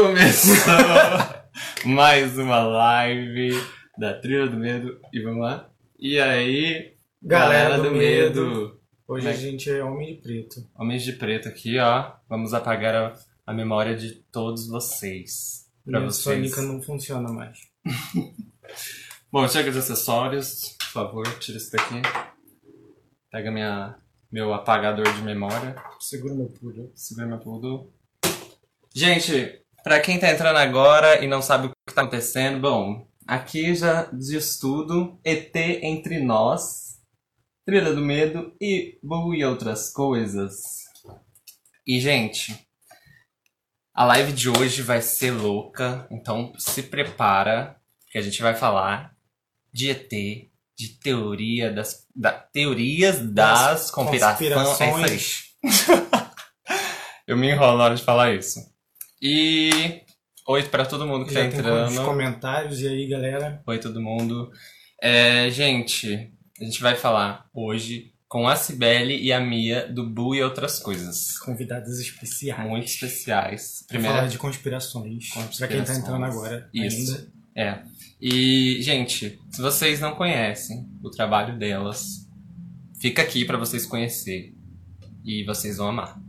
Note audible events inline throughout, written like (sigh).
Começou (laughs) mais uma live da Trilha do Medo. E vamos lá? E aí, Galera, do, medo. Como Hoje é a gente é homem de preto. Homens de Preto aqui, ó. Vamos apagar a, a memória de todos vocês. Pra Minha vocês. sônica não funciona mais. (laughs) Bom, chega de acessórios, por favor, tira isso daqui. Pega minha, meu apagador de memória. Segura meu pulo. Segura meu tudo. Gente, pra quem tá entrando agora e não sabe o que tá acontecendo, bom, aqui já diz tudo. ET entre nós, Trilha do Medo e Boo e outras coisas. E, gente, a live de hoje vai ser louca, então se prepara, que a gente vai falar de ET, de teoria das, da, teorias das, Das conspirações. É isso aí. Eu me enrolo na hora de falar isso. E oi pra todo mundo que Já tá tem entrando. os comentários. E aí, galera? Oi todo mundo. É, gente, a gente vai falar hoje com a Cibele e a Mia do Bu e outras coisas. Convidadas especiais. Muito especiais. Pra Primeira falar de conspirações. Pra quem tá entrando agora Isso. ainda. É. E, gente, se vocês não conhecem o trabalho delas, fica aqui pra vocês conhecerem. E vocês vão amar.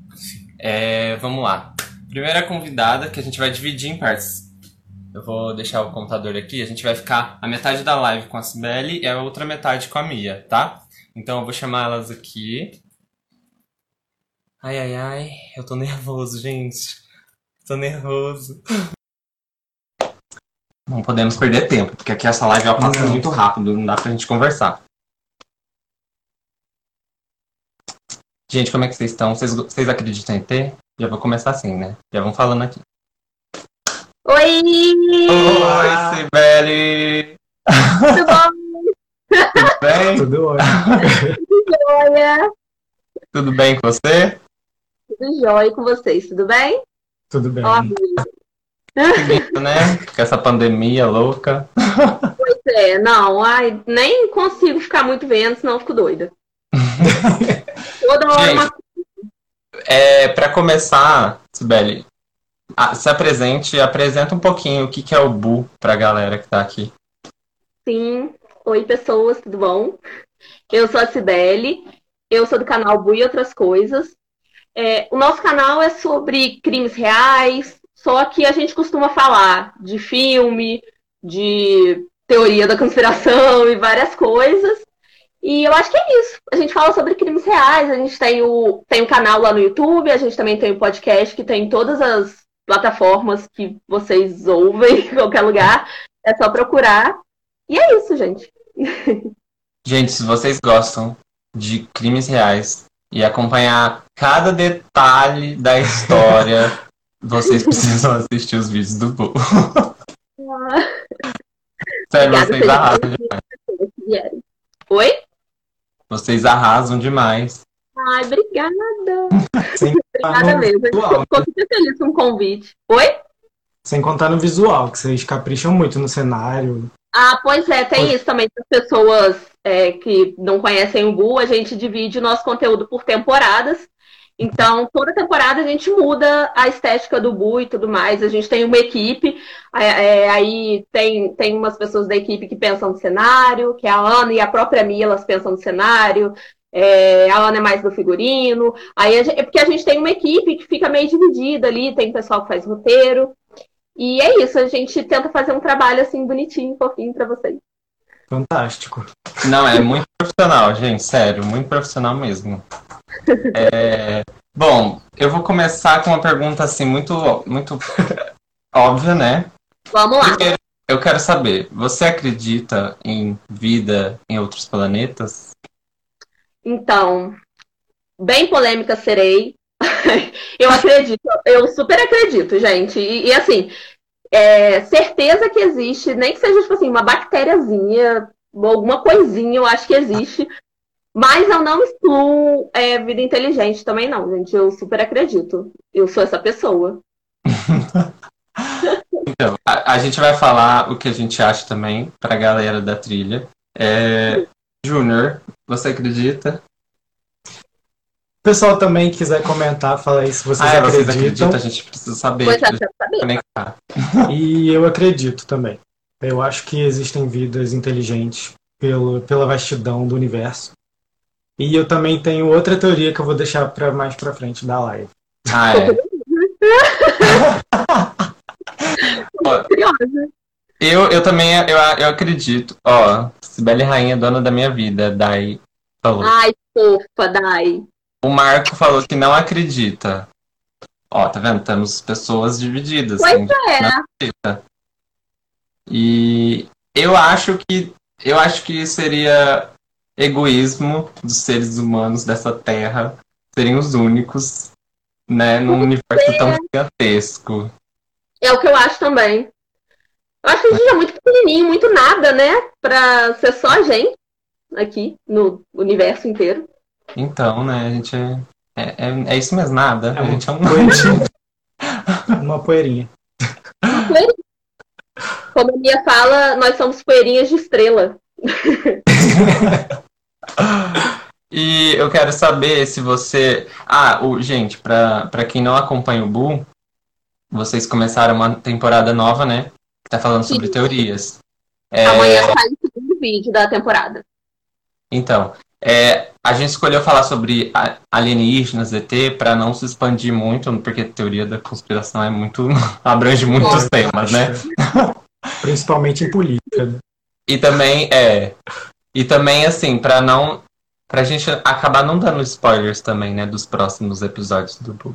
É, vamos lá. Primeira convidada que a gente vai dividir em partes. Eu vou deixar o computador aqui. A gente vai ficar a metade da live com a Cibele e a outra metade com a Mia, tá? Então eu vou chamar elas aqui. Ai, ai, ai. Eu tô nervoso, gente. Tô nervoso. Não podemos perder tempo, porque aqui essa live ela passa Não. muito rápido, não dá pra gente conversar. Gente, como é que vocês estão? Vocês, vocês acreditam em ET? Já vou começar assim, né? Já vão falando aqui. Oi! Oi, Sibeli! Tudo bom, Tudo bem? Tudo ótimo. Joia? Tudo bem com você? Tudo jóia com vocês, tudo bem? Tudo bem. Seguindo, né? Com essa pandemia louca. pois é, não, ai, nem consigo ficar muito vendo, senão eu fico doida. (laughs) Toda hora uma É, pra começar, Sibeli, a- se apresente apresenta um pouquinho o que, que é o Bu pra galera que tá aqui. Sim. Oi, pessoas, tudo bom? Eu sou a Cibele, eu sou do canal Bu e Outras Coisas. É, o nosso canal é sobre crimes reais, só que a gente costuma falar de filme, de teoria da conspiração (laughs) e várias coisas. E eu acho que é isso. A gente fala sobre crimes reais, a gente tem o, tem o canal lá no YouTube, a gente também tem o podcast que tem em todas as plataformas que vocês ouvem em qualquer lugar. É só procurar. E é isso, gente. Gente, se vocês gostam de crimes reais e acompanhar cada detalhe da história, (laughs) vocês precisam assistir os vídeos do Bu. Sério, Obrigada, vocês arrasam demais. Oi? Vocês arrasam demais. Ai, obrigada. Sem (laughs) Obrigada mesmo. Visual. Fico super feliz com o convite. Oi? Sem contar no visual, que vocês capricham muito no cenário. Ah, pois é, tem Pois- isso também para as pessoas é, que não conhecem o Bu, a gente divide o nosso conteúdo por temporadas. Então, toda temporada a gente muda a estética do Bu e tudo mais. A gente tem uma equipe, é, é, aí tem, tem umas pessoas da equipe que pensam no cenário, que é a Ana e a própria Mia, elas pensam no cenário. É, a Ana é mais do figurino. Aí a gente- é porque a gente tem uma equipe que fica meio dividida ali, tem pessoal que faz roteiro. E é isso, a gente tenta fazer um trabalho assim bonitinho, fofinho pra vocês. Fantástico. Não, é muito profissional, gente, sério, muito profissional mesmo. É, Bom, eu vou começar com uma pergunta assim, muito, muito (laughs) óbvia, né? Vamos lá. Primeiro, eu quero saber, você acredita em vida em outros planetas? Então, bem polêmica serei. (laughs) eu acredito, eu super acredito, gente. E, e, assim, é, certeza que existe, nem que seja tipo assim, uma bactériazinha, alguma coisinha, eu acho que existe. Mas eu não excluo é, vida inteligente também, não, gente. Eu super acredito. Eu sou essa pessoa. (laughs) Então, a, a gente vai falar o que a gente acha também pra galera da trilha. É, Júnior, você acredita? pessoal também quiser comentar, fala aí se vocês ah, é, acreditam. vocês acreditam, a gente precisa saber. Pois é, saber. conectar. (laughs) E eu acredito também. Eu acho que existem vidas inteligentes pelo, pela vastidão do universo. E eu também tenho outra teoria que eu vou deixar para mais pra frente da live. Ah, é. Ó, (laughs) eu, eu também eu, eu acredito. Ó, Sibeli Rainha, dona da minha vida, Dai falou. Ai, fofa, Dai. O Marco falou que não acredita. Ó, tá vendo? Temos pessoas divididas. Pois que é. E eu acho que eu acho que seria egoísmo dos seres humanos dessa terra serem os únicos, né, num universo tão gigantesco. É o que eu acho também. Eu acho que a gente é muito pequenininho, muito nada, né? Pra ser só a gente aqui no universo inteiro. Então, né, a gente é, é, é, é isso mesmo, nada. É a uma gente é um poeirinha. (laughs) Uma poeirinha. Poeirinha. Como a Mia fala, nós somos poeirinhas de estrela. (laughs) E eu quero saber se você. Ah, o... gente, pra, pra quem não acompanha o Bull, vocês começaram uma temporada nova, né? Que tá falando sobre Sim. teorias. É, Amanhã sai o segundo vídeo da temporada. Então, é, a gente escolheu falar sobre alienígenas, ET, pra não se expandir muito, porque a teoria da conspiração é muito. (laughs) abrange muitos Bom, temas, né? Principalmente em política. E também, é. E também, assim, pra não. Pra gente acabar não dando spoilers também, né? Dos próximos episódios do Bull.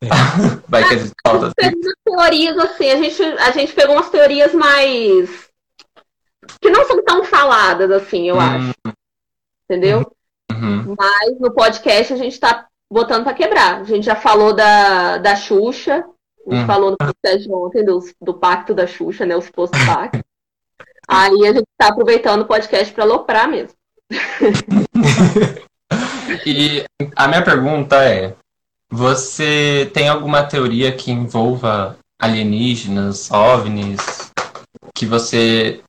É. (laughs) Vai que a gente falta. Umas teorias assim, a gente, a gente pegou umas teorias mais. que não são tão faladas assim, eu acho. Entendeu? Uhum. Mas no podcast a gente tá botando pra quebrar. A gente já falou da, da Xuxa, a gente Hum. falou no podcast de ontem do, do pacto da Xuxa, né? O suposto pacto. Aí a gente tá aproveitando o podcast pra aloprar mesmo. (laughs) E a minha pergunta é: você tem alguma teoria que envolva alienígenas, OVNIs, que você,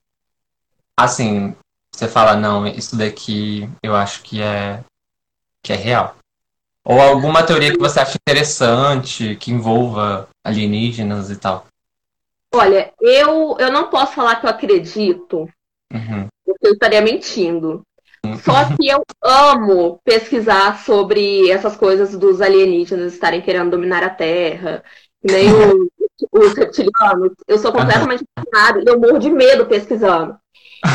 assim, você fala, não, isso daqui eu acho que é, que é real? Ou alguma teoria que você acha interessante, que envolva alienígenas e tal? Olha, eu, eu não posso falar que eu acredito, Uhum. porque eu estaria mentindo. Só que eu amo pesquisar sobre essas coisas dos alienígenas estarem querendo dominar a Terra, nem o- (laughs) os reptilianos. Eu sou completamente fascinada e eu morro de medo pesquisando.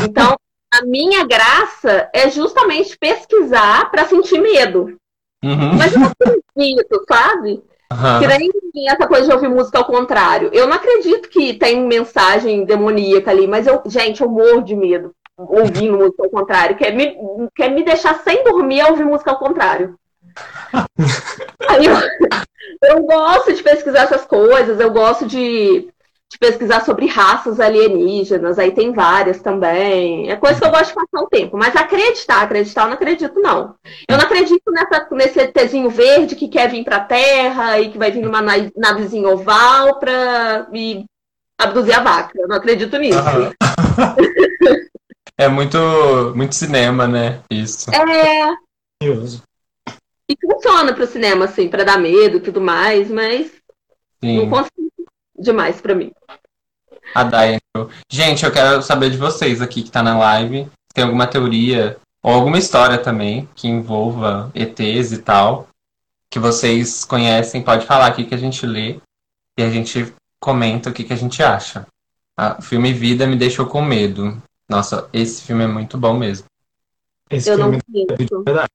Então, a minha graça é justamente pesquisar para sentir medo. Uhum. Mas eu não acredito, sabe? Aham. Que nem essa coisa de ouvir música ao contrário. Eu não acredito que tem mensagem demoníaca ali, mas eu, gente, eu morro de medo ouvindo música ao contrário. Quer me, quer me deixar sem dormir a ouvir música ao contrário. (laughs) Aí eu, eu gosto de pesquisar essas coisas, eu gosto de, de pesquisar sobre raças alienígenas, aí tem várias também. É coisa que eu gosto de passar o tempo. Mas acreditar, acreditar, eu não acredito, não. Eu não acredito nessa, nesse ETzinho verde que quer vir pra Terra e que vai vir numa na- navezinha oval pra me abduzir a vaca. Eu não acredito nisso. Aham. É muito, muito cinema, né? Isso. É, Curioso. e funciona pro cinema, assim, pra dar medo e tudo mais, mas não Sim. consigo demais pra mim. A Dai entrou. Gente, eu quero saber de vocês aqui que tá na live. Se tem alguma teoria ou alguma história também que envolva ETs e tal, que vocês conhecem, pode falar aqui que a gente lê e a gente comenta o que, que a gente acha. Ah, O filme Vida me deixou com medo. Nossa, esse filme é muito bom mesmo. Esse Eu não filme é de conheço. verdade.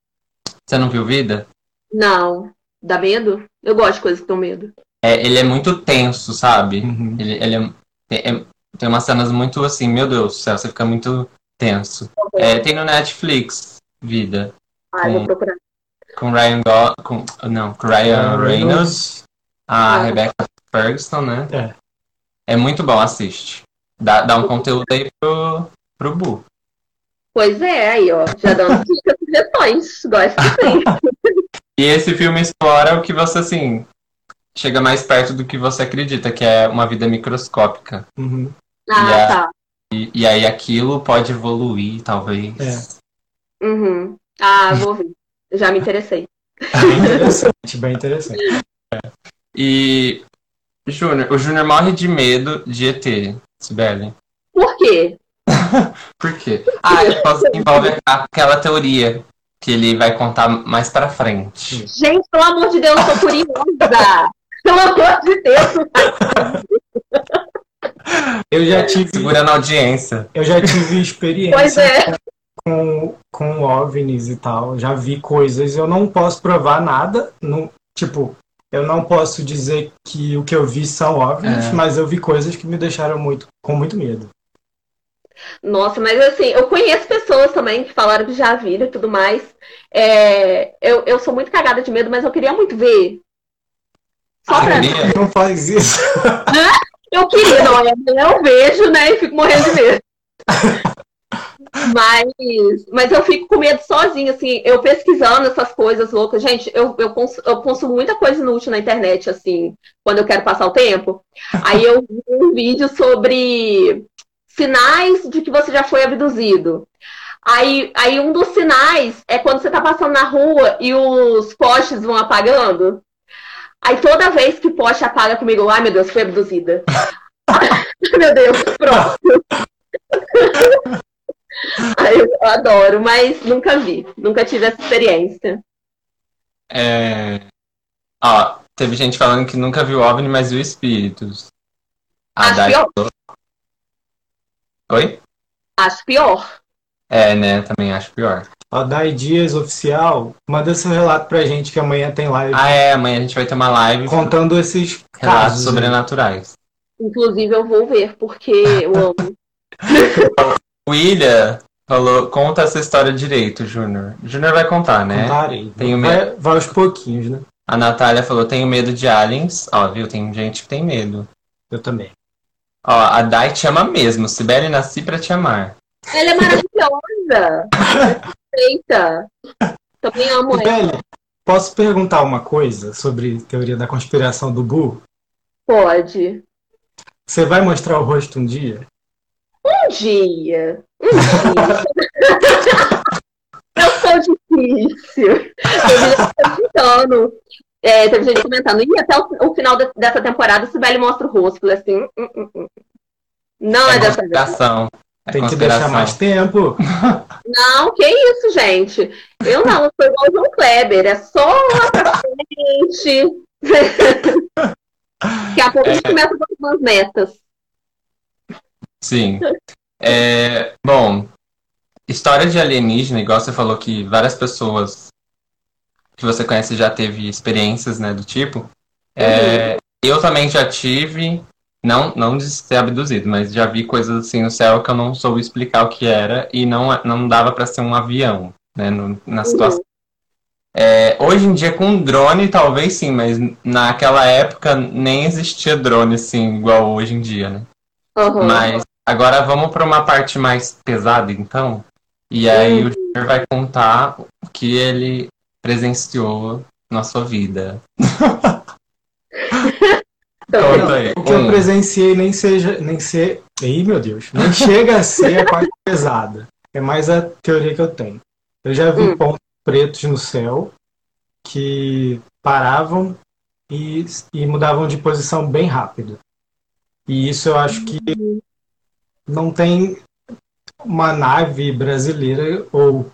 Você não viu Vida? Não. Dá medo? Eu gosto de coisas que dão medo. É, ele é muito tenso, sabe? Uhum. Ele, ele é, é- é- tem umas cenas muito assim, meu Deus do céu, você fica muito tenso. É, tem no Netflix, Vida, Ah, eu vou procurar. com Ryan Go com não, com Ryan Reynolds, a Ah. Rebecca Ferguson, né? É. É muito bom, assiste. Dá, dá um conteúdo aí pro, pro Bu. Pois é, aí, ó. Já dando (laughs) dicas e sugestões. Gosto sim. (laughs) E esse filme explora o que você, assim, chega mais perto do que você acredita, que é uma vida microscópica. Uhum. Ah, Yeah. tá. E, e aí aquilo pode evoluir, talvez. É. Uhum. Ah, vou ver. Já me interessei. Bem interessante, bem interessante. E Júnior, o Júnior morre de medo de ET, Sibeli. Por quê? (laughs) Por quê? Ah, ele (laughs) envolve aquela teoria que ele vai contar mais pra frente. Gente, pelo amor de Deus, eu tô curiosa! Pelo amor de Deus! Eu já tive. Segurando a audiência. Eu já tive experiência Pois é. com, com OVNIs e tal. Já vi coisas. Eu não posso provar nada. Não, tipo, eu não posso dizer que o que eu vi são OVNIs, É. mas eu vi coisas que me deixaram muito, com muito medo. Nossa, mas assim, eu conheço pessoas também que falaram que já viram e tudo mais. É, eu, eu sou muito cagada de medo, mas eu queria muito ver. Só pra... Não faz isso. Eu queria, não, eu vejo, né, e fico morrendo de medo. Mas, mas eu fico com medo sozinha, assim, eu pesquisando essas coisas loucas. Gente, eu, eu, cons- eu consumo muita coisa inútil na internet, assim, quando eu quero passar o tempo. Aí eu vi um vídeo sobre sinais de que você já foi abduzido. Aí, aí um dos sinais é quando você tá passando na rua e os postes vão apagando. Aí toda vez que o poste apaga comigo, ai meu Deus, fui abduzida. (laughs) meu Deus, pronto. (laughs) Aí eu adoro, mas nunca vi, nunca tive essa experiência. É... Ó, teve gente falando que nunca viu OVNI, mas viu espíritos. A Acho Dai pior. Oi? Acho pior. É, né? Também acho pior. A Dai Dias Oficial, manda seu relato pra gente que amanhã tem live Ah, é. Amanhã a gente vai ter uma live contando esses relatos casos. né? sobrenaturais. Inclusive eu vou ver, porque eu amo. (laughs) William falou, conta essa história direito, Júnior. Júnior vai contar, né? Contarei. Tenho vai, vai aos pouquinhos, né? A Natália falou, tenho medo de aliens. Ó, viu? Tem gente que tem medo. Eu também. Ó, a Dai te ama mesmo. Sibeli, nasci pra te amar. Ela é maravilhosa. Eita. Também amo ela. Beli, posso perguntar uma coisa sobre teoria da conspiração do Bu? Pode. Você vai mostrar o rosto um dia? Um dia. Um dia. (laughs) eu sou difícil. Gente comentando. É, teve gente comentando. E até o, o final de- dessa temporada, o Sibeli mostra o rosto. Eu Falei assim. hum, hum, hum. Não é, É dessa vez. É Tem que deixar mais tempo. (laughs) Não, que isso, gente. Eu não, eu sou igual o João Kleber. É só lá pra frente. (laughs) Daqui a pouco a gente É. começa com algumas metas. Sim. (laughs) É, bom, história de alienígena, igual você falou que várias pessoas que você conhece já teve experiências, né, do tipo. É, eu também já tive, não, não de ser abduzido, mas já vi coisas assim no céu que eu não soube explicar o que era e não, não dava para ser um avião, né, no- na situação. É, hoje em dia com drone talvez sim, mas naquela época nem existia drone assim igual hoje em dia, né? Uhum. Mas agora vamos para uma parte mais pesada, então. E aí o Júnior vai contar o que ele presenciou na sua vida. (laughs) Então, aí. O que eu Um. presenciei nem seja. Nem ser. Ih, meu Deus. Nem chega a ser a parte (laughs) pesada. É mais a teoria que eu tenho. Eu já vi Hum. pontos pretos no céu que paravam e, e mudavam de posição bem rápido. E isso eu acho que não tem uma nave brasileira ou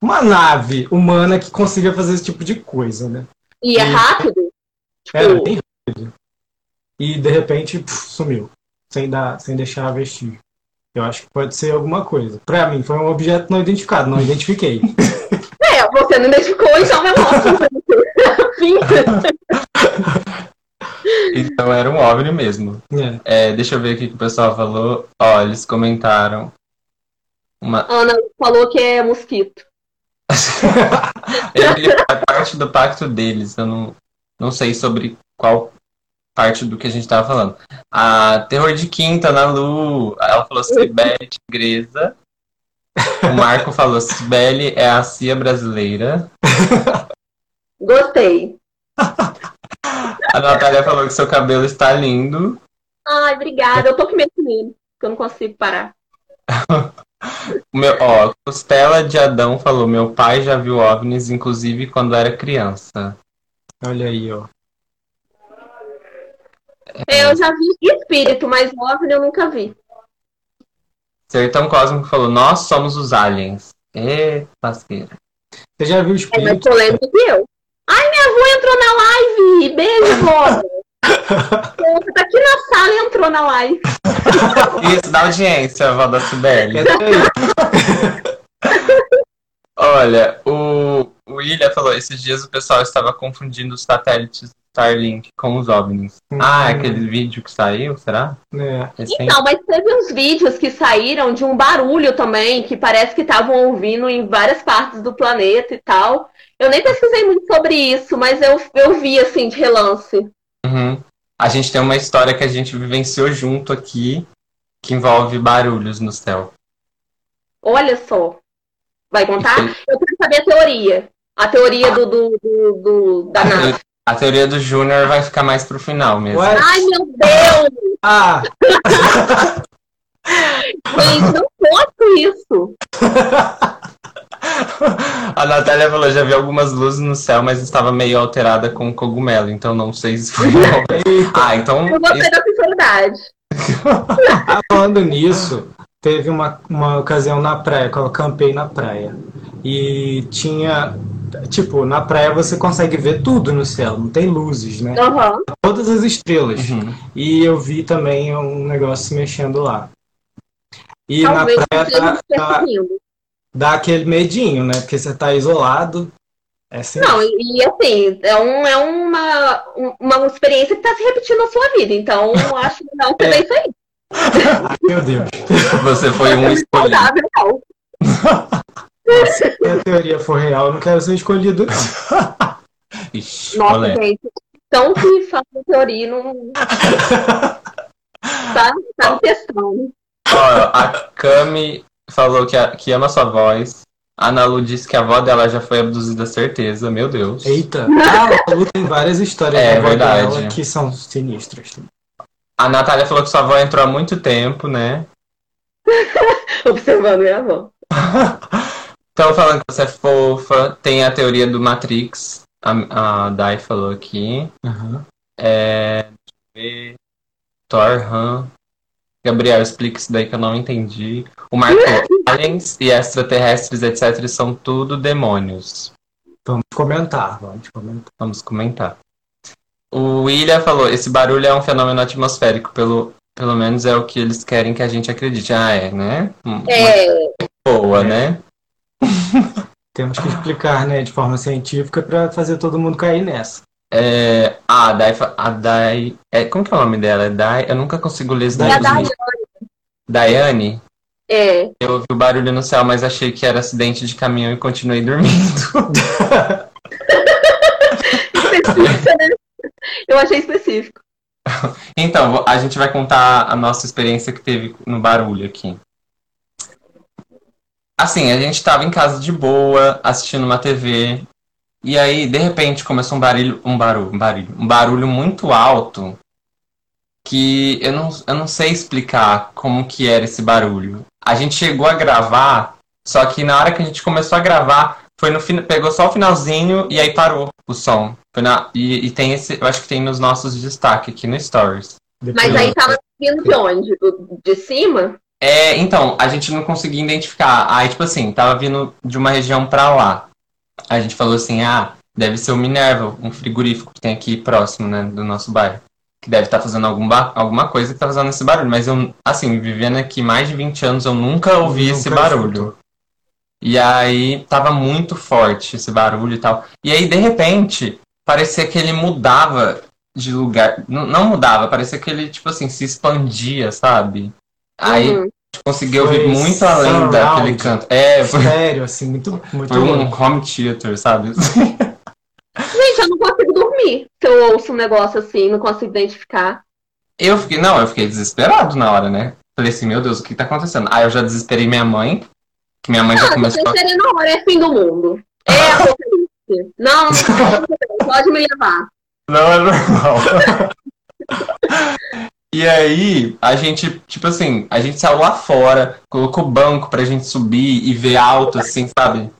uma nave humana que consiga fazer esse tipo de coisa, né? E é rápido? Tipo, bem rápido. E de repente puf, sumiu, sem, dar, sem deixar vestígio. Eu acho que pode ser alguma coisa. Pra mim, foi um objeto não identificado, não identifiquei. (laughs) É, você não identificou, então eu mostro. Fim. Então era um OVNI mesmo. É. É, deixa eu ver o que que o pessoal falou. Ó, eles comentaram. Uma... Ana falou que é mosquito. (laughs) Ele faz parte do pacto deles. Eu não, não sei sobre qual parte do que a gente tava falando. A Terror de Quinta, na Lu, ela falou Cibele Tigresa. O Marco falou Cibele é a CIA brasileira. Gostei. A Natália falou que seu cabelo está lindo. Ai, obrigada. Eu tô com medo nele, porque eu não consigo parar. (laughs) O Meu, ó, Costela de Adão falou: Meu pai já viu OVNIs, inclusive quando era criança. Olha aí, ó. Eu já vi espírito, mas OVNI eu nunca vi. Sertão Cósmico falou: Nós somos os aliens. Ê, pasqueira. Você já viu É mais espírito? polêmico que eu. Ai, minha avó entrou na live! Beijo, vó! (laughs) Você tá aqui na sala e entrou na live. (laughs) Isso, da audiência, vó da Sibeli. Dizer, (laughs) Olha, o, o William falou: Esses dias o pessoal estava confundindo os satélites Starlink com os OVNIs. Ah, aquele vídeo que saiu, será? Recente? Então, mas teve uns vídeos que saíram de um barulho também, que parece que estavam ouvindo em várias partes do planeta e tal. Eu nem pesquisei muito sobre isso, mas eu, eu vi assim de relance. Uhum. A gente tem uma história que a gente vivenciou junto aqui, que envolve barulhos no céu. Olha só. Vai contar? Eu quero saber a teoria. A teoria do, do, do, do- da (laughs) NASA. A teoria do Júnior vai ficar mais pro final mesmo. Ué? Ai, meu Deus! Ah, Gente, não posso isso. (laughs) A Natália falou, já vi algumas luzes no céu, mas estava meio alterada com cogumelo, então não sei se foi. (laughs) Ah, então. Eu gostei da sinceridade. ah, (laughs) falando nisso, teve uma, uma ocasião na praia, que eu acampei na praia. E tinha. Tipo, na praia você consegue ver tudo no céu, não tem luzes, né? Aham. Todas as estrelas. Uhum. E eu vi também um negócio se mexendo lá. E Talvez na praia dá, dá, perseguindo. dá aquele medinho, né? Porque você tá isolado. É assim. Não, e, e, assim, é, um, é uma, um- uma experiência que está se repetindo na sua vida. Então, eu acho que não você vê isso aí. (laughs) Meu Deus. Você foi um escolhido. Saudável, não. (laughs) Se a teoria for real, eu não quero ser escolhido. (laughs) Ixi, Nossa, olé. gente. Então que fala teoria não. Tá, tá em questão. Ó, a Cami falou que, a- que ama sua voz. A Ana Lu disse que a avó dela já foi abduzida, certeza. Meu Deus. Eita. Ah, (laughs) a Lu tem várias histórias É, verdade. dela que são sinistras. A Natália falou que sua avó entrou há muito tempo, né? (laughs) Observando minha avó. (laughs) Estão falando que você é fofa. Tem a teoria do Matrix. A, a Dai falou aqui. Aham. É. Thor Han. Gabriel, explica isso daí que eu não entendi. O Marco, (laughs) aliens e extraterrestres, etc., são tudo demônios. Vamos comentar, vamos comentar. Vamos comentar. O William falou: esse barulho é um fenômeno atmosférico, pelo, pelo menos é o que eles querem que a gente acredite. Ah, é, né? Uma É, boa, É. né? Temos que explicar, né, de forma científica para fazer todo mundo cair nessa. É, ah, a Dai, fa- a Dai é, como que é o nome dela? É Dai, eu nunca consigo ler esse é a. Daiane. Daiane? É. Eu ouvi o barulho no céu, mas achei que era acidente de caminhão e continuei dormindo. Específica, (laughs) né? Eu achei específico. Então, a gente vai contar a nossa experiência que teve no barulho aqui. Assim, a gente tava em casa de boa, assistindo uma TV, e aí, de repente, começou um barulho, um barulho, um barulho, um barulho muito alto, que eu não, eu não sei explicar como que era esse barulho. A gente chegou a gravar, só que na hora que a gente começou a gravar, foi no pegou só o finalzinho e aí parou o som. Foi na... e, e tem esse, eu acho que tem nos nossos destaques aqui no Stories. Mas aí tava vindo de onde? Do- de cima? É, então, a gente não conseguia identificar. Aí, tipo assim, tava vindo de uma região pra lá. A gente falou assim, ah, deve ser o Minerva, um frigorífico que tem aqui próximo, né, do nosso bairro. Que deve estar fazendo algum alguma coisa que tá fazendo esse barulho. Mas eu, assim, vivendo aqui mais de 20 anos, eu nunca ouvi Nunca esse barulho. escutou. E aí tava muito forte esse barulho e tal. E aí, de repente, parecia que ele mudava de lugar. N- não mudava, parecia que ele, tipo assim, se expandia, sabe? Aí Uhum. Conseguiu Foi ouvir muito além surround. daquele canto. É, foi, Sério, assim, muito, (laughs) muito foi um home theater, sabe? Gente, eu não consigo dormir se eu ouço um negócio assim, não consigo identificar. Eu fiquei, não, eu fiquei desesperado na hora, né? Falei assim, meu Deus, o que tá acontecendo? Aí eu já desesperei minha mãe, que minha mãe já Ah, começou seria na hora, é fim do mundo. É apocalipse. Não, não, pode me levar. Não é normal. (laughs) E aí, a gente, tipo assim, a gente saiu lá fora, colocou banco pra gente subir e ver alto, assim, sabe?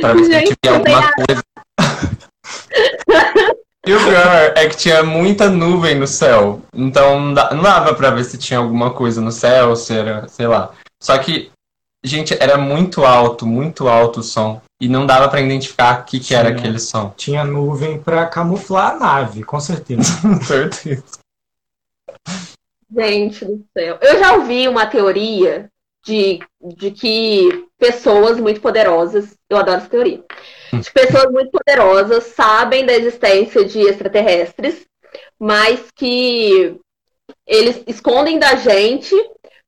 Pra ver se a gente via alguma coisa. (laughs) E o pior é que tinha muita nuvem no céu. Então não dava pra ver se tinha alguma coisa no céu, se era, sei lá. Só que, gente, era muito alto, muito alto o som. E não dava pra identificar o que, que era aquele som. Tinha nuvem pra camuflar a nave, com certeza. (laughs) Com certeza. Gente do céu. Eu já ouvi uma teoria de, de que pessoas muito poderosas, eu adoro essa teoria, de pessoas muito poderosas sabem da existência de extraterrestres, mas que eles escondem da gente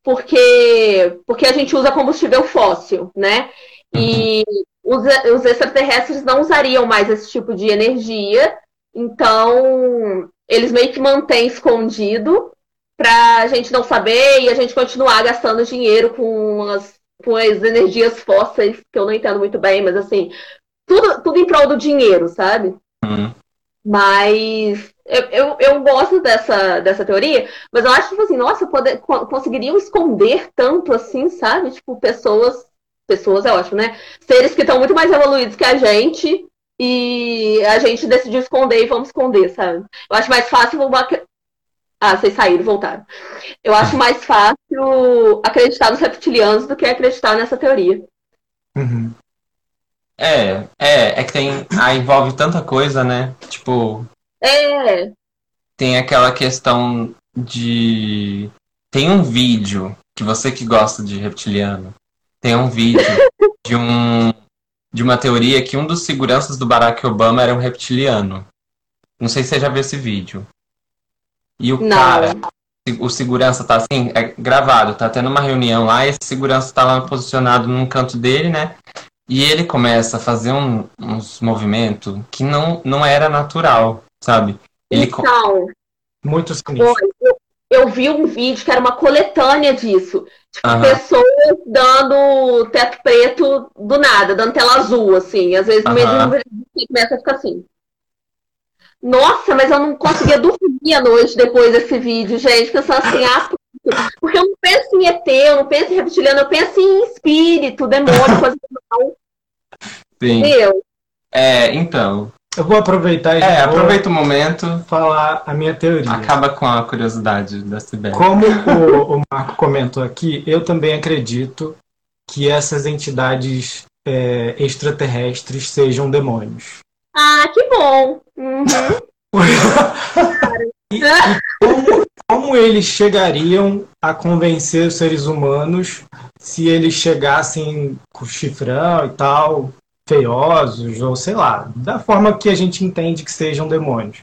porque, porque a gente usa combustível fóssil, né? E os, os extraterrestres não usariam mais esse tipo de energia, então eles meio que mantêm escondido para a gente não saber e a gente continuar gastando dinheiro com as, com as energias fósseis, que eu não entendo muito bem, mas assim, tudo, tudo em prol do dinheiro, sabe? Uhum. Mas eu, eu, eu, gosto dessa, dessa teoria, mas eu acho, tipo assim, nossa, poder, conseguiriam esconder tanto assim, sabe? Tipo, pessoas. Pessoas é ótimo, né? Seres que estão muito mais evoluídos que a gente e a gente decidiu esconder e vamos esconder, sabe? Eu acho mais fácil uma, ah, vocês saíram, voltaram. Eu acho mais fácil acreditar nos reptilianos do que acreditar nessa teoria. Uhum. É, é, é que tem. Ah, envolve tanta coisa, né? Tipo. É. Tem aquela questão de. Tem um vídeo, que você que gosta de reptiliano, tem um vídeo de um. De uma teoria que um dos seguranças do Barack Obama era um reptiliano. Não sei se você já viu esse vídeo. E o Não. cara, o segurança tá assim, é gravado, tá tendo uma reunião lá e esse segurança tá lá posicionado num canto dele, né? E ele começa a fazer um, uns movimentos que não, não era natural, sabe? Ele então, muito sinistro. Eu, eu, vi um vídeo que era uma coletânea disso. Tipo, Aham. pessoas dando teto preto do nada, dando tela azul, assim. Às vezes no meio de Aham. um vídeo começa a ficar assim. Nossa, mas eu não conseguia dormir à noite depois desse vídeo, gente, pensando assim, ah, porque eu não penso em ET, eu não penso em reptiliano, eu penso em espírito, demônio, coisa mal. Sim. Entendeu? É, então. Eu vou aproveitar e É, aproveita o momento, falar a minha teoria. acaba com a curiosidade da Sibeli. Como (laughs) o, o Marco comentou aqui, eu também acredito que essas entidades é, extraterrestres sejam demônios. Ah, que bom. Uhum. (laughs) E, e como, como eles chegariam a convencer os seres humanos se eles chegassem com chifrão e tal, feiosos, ou sei lá, da forma que a gente entende que sejam demônios?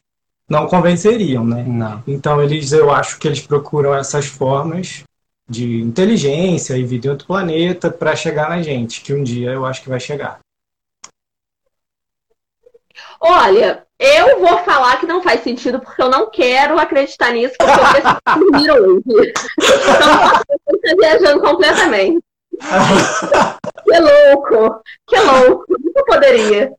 Não convenceriam, né? Não. Então eles, eu acho que eles procuram essas formas de inteligência e vida em outro planeta para chegar na gente, que um dia eu acho que vai chegar. Olha, eu vou falar que não faz sentido porque eu não quero acreditar nisso porque eu preciso dormir hoje. (laughs) Então, eu estou viajando completamente. (laughs) Que louco! Que louco! Nunca poderia.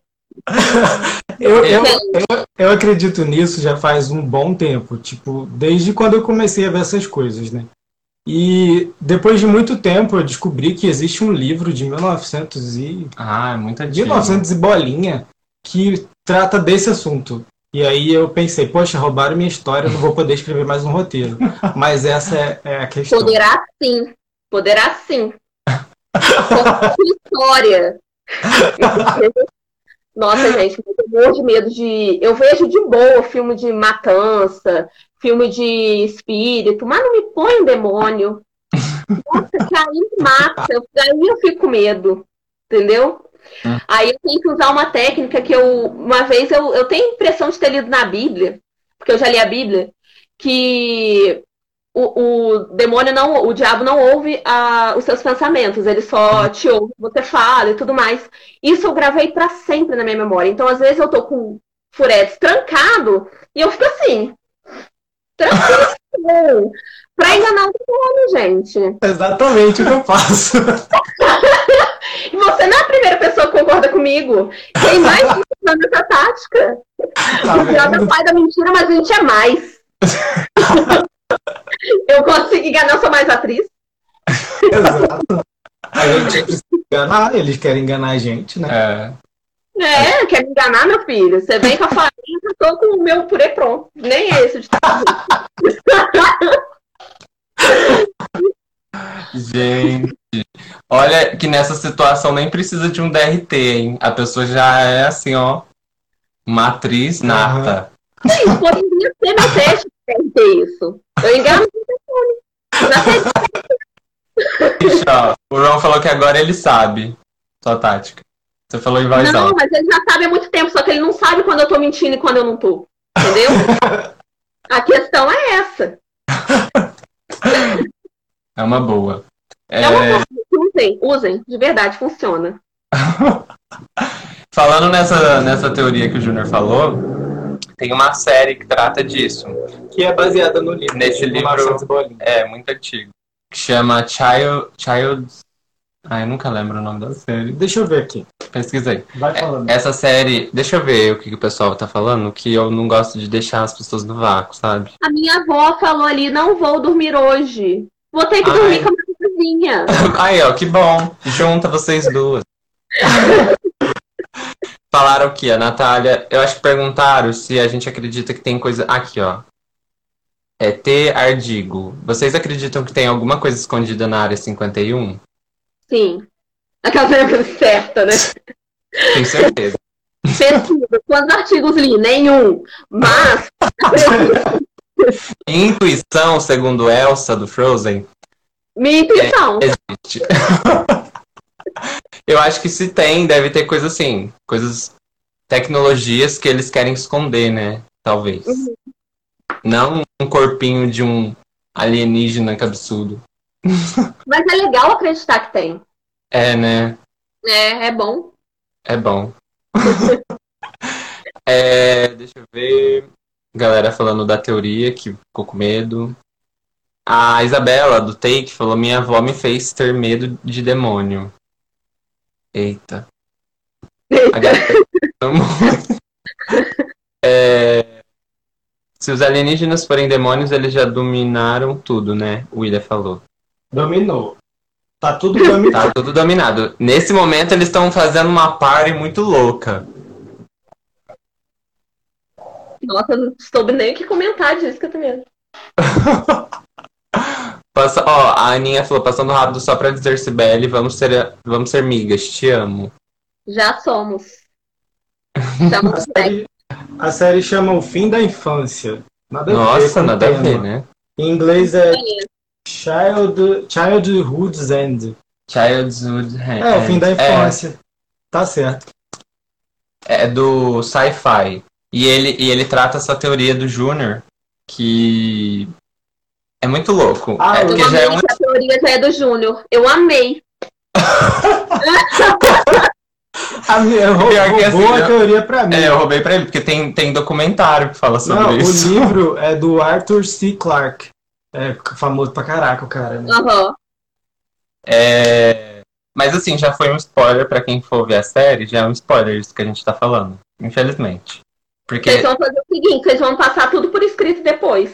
Eu, eu, eu, eu acredito nisso já faz um bom tempo, tipo, desde quando eu comecei a ver essas coisas, né? E depois de muito tempo eu descobri que existe um livro de 1900 e Ah, é muito antigo. 1900 e bolinha que trata desse assunto. E aí eu pensei, poxa, roubaram minha história, não vou poder escrever mais um roteiro. (laughs) Mas essa é, é a questão. Poderá sim. Poderá sim. História. Nossa, gente, eu morro de medo de. Eu vejo de boa filme de matança, filme de espírito, mas não me põe um demônio. Nossa, que aí mata. Eu- Aí eu fico com medo. Entendeu? Hum. Aí eu tenho que usar uma técnica que eu. Uma vez eu, eu tenho a impressão de ter lido na Bíblia, porque eu já li a Bíblia, que o, o demônio não, o diabo não ouve a- os seus pensamentos, ele só te ouve, você fala e tudo mais. Isso eu gravei pra sempre na minha memória. Então, às vezes, eu tô com o Furetes trancado e eu fico assim. Tranquilo. pra enganar o demônio, gente. Exatamente o que eu faço. (laughs) E você não é a primeira pessoa que concorda comigo. Tem mais usando essa tática. Tá o diabo é pai da mentira, mas a gente é mais. (laughs) Eu consigo enganar, eu sou mais atriz. (laughs) Exato. A gente precisa enganar, eles querem enganar a gente, né? É. É, quer me enganar, meu filho? Você vem com a farinha, eu tô com o meu purê pronto. Nem esse de (laughs) Gente, olha que nessa situação nem precisa de um DRT, hein? A pessoa já é assim, ó, uma atriz nata. Sim, poderia ser meu teste pra ter isso. Eu engano o telefone. O Ron falou que agora ele sabe sua tática. Você falou em voz Não, alta. mas ele já sabe há muito tempo, só que ele não sabe quando eu tô mentindo e quando eu não tô. Entendeu? (laughs) A questão é essa. É uma boa. É, É uma coisa. Usem, usem, de verdade, funciona. (laughs) Falando nessa, nessa teoria que o Júnior falou, tem uma série que trata disso. Que é baseada no livro. Nesse do livro-. É, muito antigo. Que chama Child. Child. Ah, eu nunca lembro o nome da série. Deixa eu ver aqui. Pesquisa aí. Vai falando. Essa série, deixa eu ver o que, que o pessoal tá falando, que eu não gosto de deixar as pessoas no vácuo, sabe? A minha avó falou ali, não vou dormir hoje. Vou ter que Ai. dormir com a minha vizinha. (laughs) Aí, ó, que bom. Junta vocês duas. (laughs) Falaram aqui, a Natália. Eu acho que perguntaram se a gente acredita que tem coisa. Aqui, ó. É T. Ardigo. Vocês acreditam que tem alguma coisa escondida na área 51? Sim. Aquela pergunta certa, né? Tenho certeza. Pesquisa. Quantos artigos li? Nenhum. Mas, (laughs) Intuição, segundo Elsa do Frozen, minha intuição. existe. (laughs) Eu acho que se tem, deve ter coisa assim, coisas, tecnologias que eles querem esconder, né? Talvez. Não um corpinho de um alienígena que absurdo. (laughs) Mas é legal acreditar que tem. É, né? É, é bom. É bom. (laughs) É, deixa eu ver. Galera falando da teoria que ficou com medo. A Isabela, do Take, falou: Minha avó me fez ter medo de demônio. Eita. A galera muito. É, Se os alienígenas forem demônios, eles já dominaram tudo, né? O William falou. Dominou. Tá tudo dominado. Tá tudo dominado. Nesse momento, eles estão fazendo uma party muito louca. Nossa, eu não soube nem o que comentar disso que eu tô medo. (laughs) Passa, ó, a Aninha falou, passando rápido só pra dizer, Sibeli, vamos ser, vamos ser migas, te amo. Já somos. (laughs) A série, a série chama O Fim da Infância. Nada a ver Nossa, com o nada a ver, né? Em inglês é Child, Childhood's End. Childhood É, o fim da infância. Tá certo. É, é do sci-fi. E ele, e ele trata essa teoria do Júnior, que é muito louco. Ah, é porque já é um... a teoria já é do Júnior. Eu amei. (laughs) A minha, roubou assim, a eu- teoria pra mim. É, eu roubei pra ele, porque tem, tem documentário que fala sobre Não, isso. o livro (laughs) é do Arthur C. Clarke. É famoso pra caraca o cara, né? Aham. É... Mas assim, já foi um spoiler pra quem for ver a série, já é um spoiler isso que a gente tá falando. Infelizmente. Porque Vocês vão fazer o seguinte, vocês vão passar tudo por escrito depois.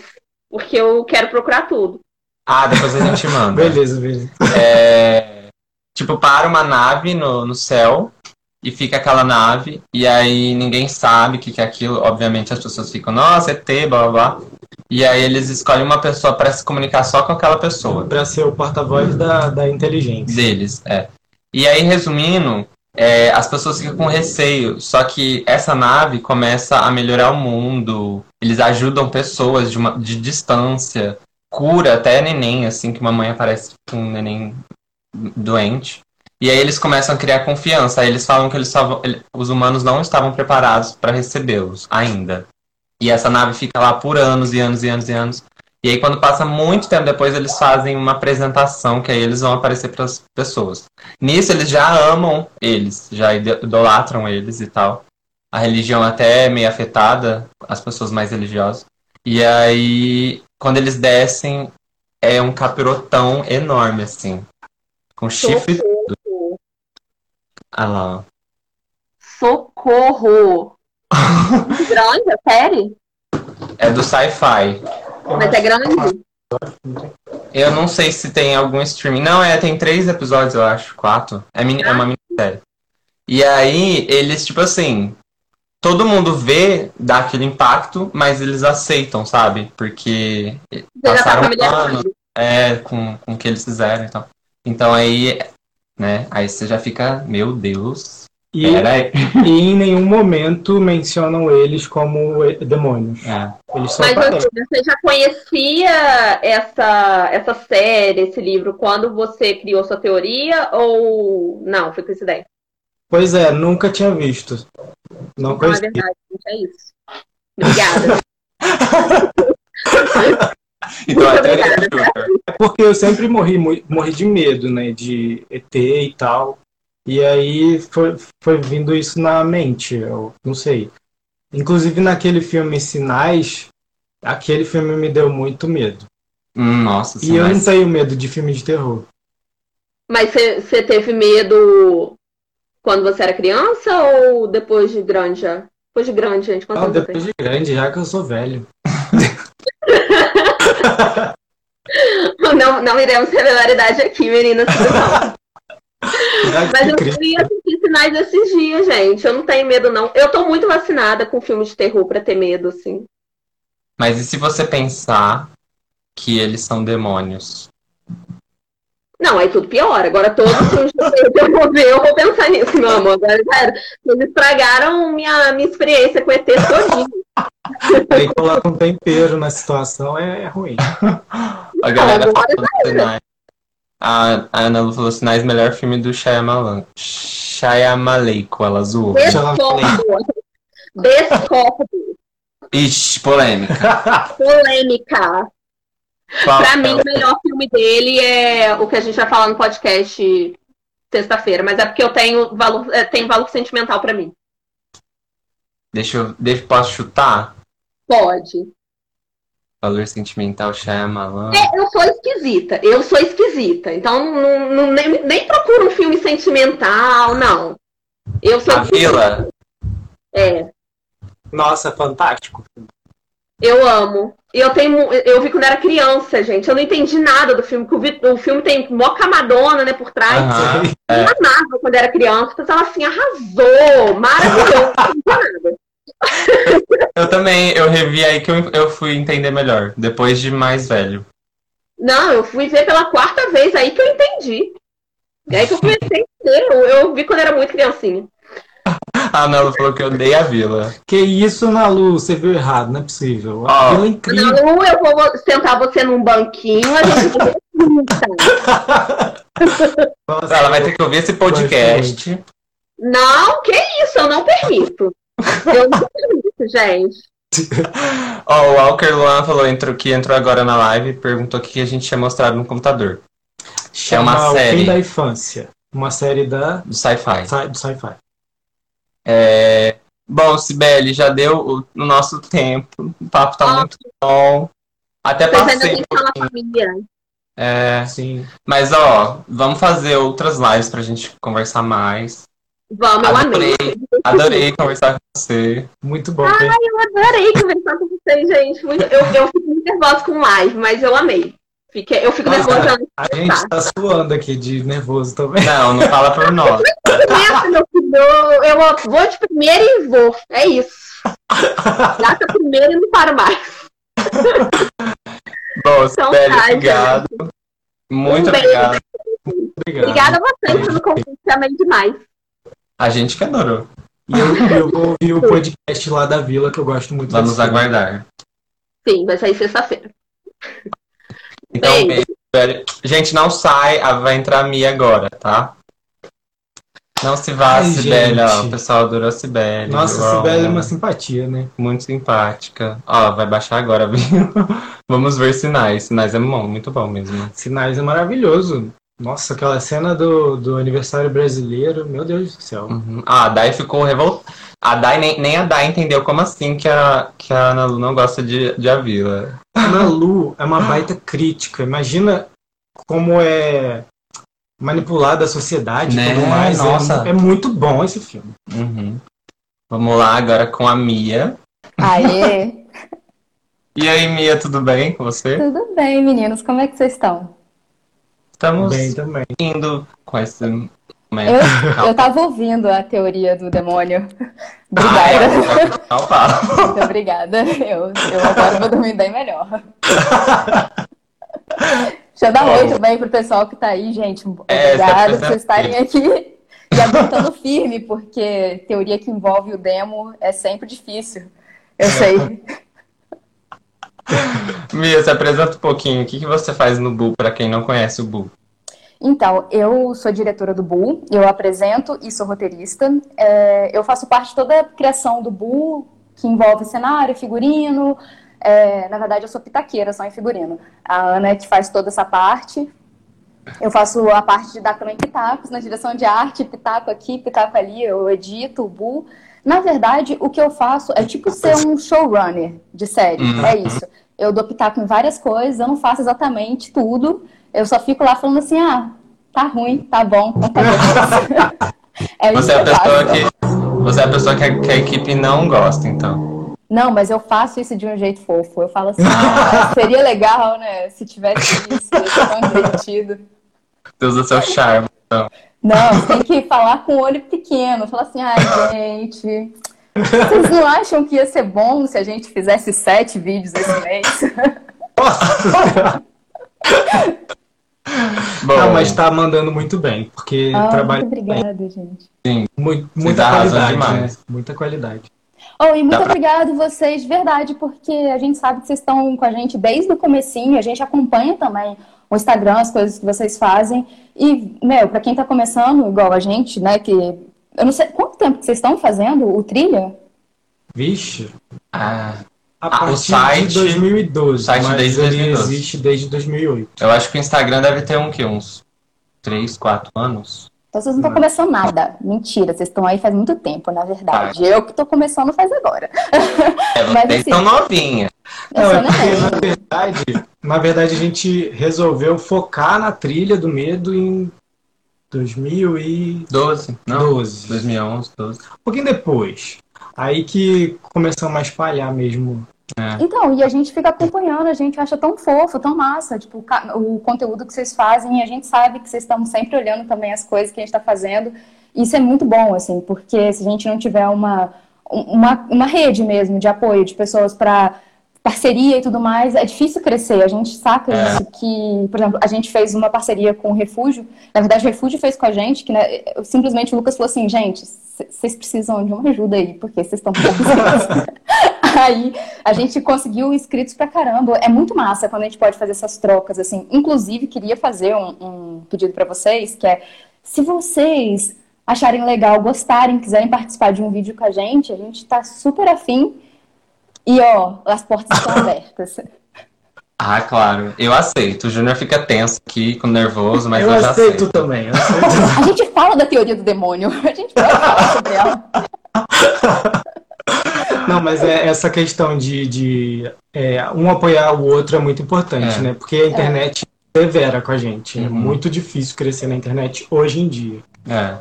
Porque eu quero procurar tudo. Ah, depois a gente manda. (laughs) Beleza, beleza. É, Tipo, para uma nave no, no céu e fica aquela nave, e aí ninguém sabe o que, que é aquilo. Obviamente as pessoas ficam, nossa, ET, blá blá blá. E aí eles escolhem uma pessoa para se comunicar só com aquela pessoa. Pra ser o porta-voz da, da inteligência. Deles, é. E aí, resumindo, é, as pessoas ficam com receio. Só que essa nave começa a melhorar o mundo. Eles ajudam pessoas de, uma, de distância. Cura até neném, assim, que uma mãe aparece com um neném doente. E aí eles começam a criar confiança. Aí eles falam que eles os humanos não estavam preparados para recebê-los ainda. E essa nave fica lá por anos e anos e anos e anos. E aí, quando passa muito tempo depois, eles fazem uma apresentação que aí eles vão aparecer para as pessoas. Nisso, eles já amam eles, já idolatram eles e tal. A religião até é meio afetada, as pessoas mais religiosas. E aí, quando eles descem, é um capirotão enorme, assim. Com chifre. Socorro. Ah lá. Socorro. (laughs) grande série? É do sci-fi. Mas é grande. Eu não sei se tem algum streaming. Não, é, tem três episódios, eu acho. Quatro. É, mini- é uma minissérie. E aí, eles, tipo assim. Todo mundo vê, dá aquele impacto, mas eles aceitam, sabe? Porque Você tá passaram familiarizado. anos é, com, com o que eles fizeram então. Então aí, né? Aí você já fica, meu Deus. E, aí. (laughs) e em nenhum momento mencionam eles como demônios. É. Eles só Mas você já conhecia essa, essa série, esse livro, quando você criou sua teoria? Ou não? Foi coincidência? Pois é, nunca tinha visto. Não Não, é conhecia. verdade, gente, é isso. Obrigada. (laughs) (laughs) Então Muito teoria obrigada. É porque eu sempre morri, morri de medo, né? De ET e tal. E aí foi, foi vindo isso na mente, eu não sei. Inclusive naquele filme Sinais, aquele filme me deu muito medo. Hum, Nossa, E eu não tenho medo de filme de terror. Mas você teve medo quando você era criança ou depois de grande já? Depois de grande, gente. Quantos Ah, depois de grande, já que eu sou velho. (laughs) Não, não iremos revelar a idade aqui, meninas. (laughs) Não. Mas eu que queria assistir sinais esses dias, gente. Eu não tenho medo, não. Eu tô muito vacinada com filme de terror pra ter medo, assim. mas e se você pensar que eles são demônios? Não, aí tudo pior. Agora todos os filmes de terror que eu vou ver, eu vou pensar nisso, meu amor. Agora, sério, eles estragaram minha, minha experiência com ET todinho. Aí coloca um tempero na situação, é, é ruim. (laughs) A galera agora falou sinais. A, a Ana Lu falou sinais, melhor filme do Shyamalan. Shyamaleico, ela zoou. Descopo. Descopo. (laughs) Ixi, polêmica. (laughs) Polêmica. Qual Pra é mim, o- o melhor filme dele é o que a gente vai falar no podcast sexta-feira. Mas é porque eu tenho valor, é, tem valor sentimental pra mim. Deixa eu. Deixa, posso chutar? Pode. Valor sentimental Shyamalan. É, eu sou esquisita. Eu sou esquisita. Então, não, não- nem, nem procuro um filme sentimental, não. Eu sou A Vila. É, Nossa, fantástico. eu amo. Eu tenho. Eu vi quando era criança, gente. Eu não entendi nada do filme. que O, vi- o filme tem mó camadona, né, por trás. Aham. Eu amava quando era criança. Pensava assim, arrasou, maravilhoso. Não entendi nada. Eu também, eu revi aí que eu, eu fui entender melhor, depois de mais velho. Não, eu fui ver pela quarta vez aí que eu entendi. E aí que eu comecei a (laughs) entender. Eu, eu vi quando era muito criancinha. A Lu falou que eu odeio a Vila. Que isso, Nalu? Você viu errado, não é possível. Ó. Aquilo é incrível. Não, eu vou sentar você num banquinho, a gente. Nossa, (laughs) Ela vai ter que ouvir esse podcast. Não, que isso, eu não permito. Eu não gente. (laughs) Ó, o Walker Luan falou entrou, que entrou agora na live e perguntou o que a gente tinha mostrado no computador. É uma Chama O série. Fim da Infância. Uma série da, Do sci-fi. sci- do sci-fi. É... Bom, Sibeli, já deu o, o nosso tempo. O papo tá Ah. muito bom. Até ainda passei. que família. É, Sim. mas ó, vamos fazer outras lives pra gente conversar mais. Vamos, eu amei. Adorei, conversar com você. Muito bom. tem- Eu adorei conversar com vocês, gente. Muito- eu, eu fico muito nervosa com live, mas eu amei. Fiquei, eu fico Nossa, nervosa A gente tá suando aqui de nervoso também. Não, não fala por nós. Eu, eu vou de primeira e vou. É isso. Gasta primeiro e não paro mais. Bom, Então Sibeli, tá, obrigado. Muito Um obrigado. Obrigado. Obrigada a vocês pelo convite. Amei demais. A gente que adorou. E eu, eu vou ouvir o podcast lá da Vila, que eu gosto muito. Vamos aguardar. Sim, vai sair sexta-feira. Então, Beijo. beijo. Gente, não sai, a- vai entrar a Mia agora, tá? Não se vá, Ai, Sibeli, ó. O pessoal adorou a Sibeli. Nossa, viu? Sibeli é uma simpatia, né? Muito simpática. Ó, vai baixar agora, (laughs) viu? Vamos ver sinais. Sinais é bom, muito bom mesmo. Sinais é maravilhoso. Nossa, aquela cena do, do aniversário brasileiro, meu Deus do céu. Uhum. Ah, a Dai ficou revoltada. A Dai, nem, nem a Dai entendeu como assim que a, que a Ana Lu não gosta de, de Avila. Ana Lu é uma baita crítica. Imagina como é manipulada a sociedade Né? e tudo mais. É- Nossa. É, muito bom esse filme. Uhum. Vamos lá agora com a Mia. Aê! (laughs) E aí, Mia, tudo bem com você? Tudo bem, meninos. Como é que vocês estão? Estamos Bem também. indo com esse Eu, eu tava ouvindo a teoria do demônio. Ah, é, Obrigada. Não fala. Muito obrigada. Eu, eu agora vou dormir bem melhor. Deixa eu dar um oi também pro pessoal que tá aí, gente. É, Obrigada se por vocês estarem aqui e aguentando firme, porque teoria que envolve o demo é sempre difícil. Eu sei. (laughs) Mia, se apresenta um pouquinho. O que, que você faz no Bu, para quem não conhece o Bu? Então, eu sou diretora do Bull, eu apresento e sou roteirista. É, eu faço parte de toda a criação do Bull, que envolve cenário, figurino. É, na verdade, eu sou pitaqueira, só em figurino. A Ana é que faz toda essa parte. Eu faço a parte de dar também pitacos na direção de arte, pitaco aqui, pitaco ali, eu edito o Bull. Na verdade, o que eu faço é tipo ser um showrunner de série, Uhum. é isso. Eu dou pitaco em várias coisas, eu não faço exatamente tudo, eu só fico lá falando assim, ah, tá ruim, tá bom, então tá bom. (laughs) É Você é a pessoa que. Você é a pessoa que a, que a equipe não gosta, então. Não, mas eu faço isso de um jeito fofo. Eu falo assim, ah, (laughs) seria legal, né, se tivesse isso, ia ser tão divertido. Você usa seu charme. Então. Não, você tem que falar com o olho pequeno. Falar assim, ai, gente, vocês não acham que ia ser bom se a gente fizesse sete vídeos esse mês? (laughs) Bom, Não, mas tá mandando muito bem, porque Ah, trabalha muito obrigada, gente. muito, muita arrasam qualidade, demais. né? Muita qualidade. Oh, e muito obrigado vocês, de verdade, porque a gente sabe que vocês estão com a gente desde o comecinho, a gente acompanha também o Instagram, as coisas que vocês fazem. E, meu, pra quem tá começando, igual a gente, né, que... Eu não sei, quanto tempo que vocês estão fazendo o Trilha? Vixe, Ah, a Ah, o partir site- de 2012, o site mas desde ele 2012. existe desde 2008. eu acho que o Instagram deve ter um que uns 3, 4 anos. Então vocês não estão começando nada. Mentira, vocês estão aí faz muito tempo, na verdade. Eu que tô começando faz agora. É, (laughs) Mas, vocês assim, estão novinhas. Não, é porque, na verdade, na verdade, a gente resolveu focar na trilha do medo em 2012. 12, não? 2011, 12. Um pouquinho depois. Aí que começamos a espalhar mesmo. Então, e a gente fica acompanhando, a gente acha tão fofo, tão massa, tipo, o conteúdo que vocês fazem, e a gente sabe que vocês estão sempre olhando também as coisas que a gente está fazendo. Isso é muito bom, assim, porque se a gente não tiver uma, uma, uma rede mesmo de apoio de pessoas para parceria e tudo mais, é difícil crescer. A gente saca É. isso que, por exemplo, a gente fez uma parceria com o Refúgio. Na verdade, o Refúgio fez com a gente, que né, simplesmente o Lucas falou assim, gente, vocês precisam de uma ajuda aí, porque vocês estão. (laughs) (laughs) Aí a gente conseguiu inscritos pra caramba. É muito massa quando a gente pode fazer essas trocas, assim. Inclusive, queria fazer um, um pedido pra vocês, que é se vocês acharem legal, gostarem, quiserem participar de um vídeo com a gente, a gente tá super afim. E ó, as portas estão (laughs) abertas. Ah, claro. Eu aceito. O Júnior fica tenso aqui, com nervoso, mas eu, eu já aceito aceito. também. eu (laughs) aceito. A gente fala da teoria do demônio, a gente pode falar sobre ela. (laughs) Não, mas é essa questão de, de é, um apoiar o outro é muito importante, É. né? Porque a internet severa com a gente. É Uhum. muito difícil crescer na internet hoje em dia. É.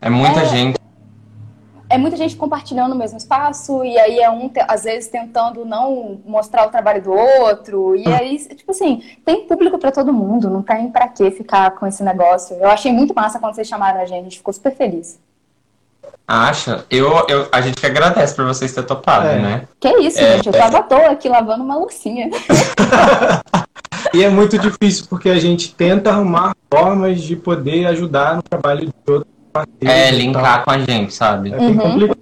É muita É. gente. É muita gente compartilhando o mesmo espaço, e aí é um, às vezes, tentando não mostrar o trabalho do outro, e aí, tipo assim, tem público pra todo mundo, não tem pra que ficar com esse negócio. Eu achei muito massa quando vocês chamaram a gente, a gente ficou super feliz. Acha? Eu, eu, a gente que agradece por vocês terem topado, É. né? Que isso, É, gente, eu tava à toa aqui lavando uma loucinha. (laughs) E é muito difícil porque a gente tenta arrumar formas de poder ajudar no trabalho de parceiros. É, linkar com a gente, sabe? É bem Uhum. complicado.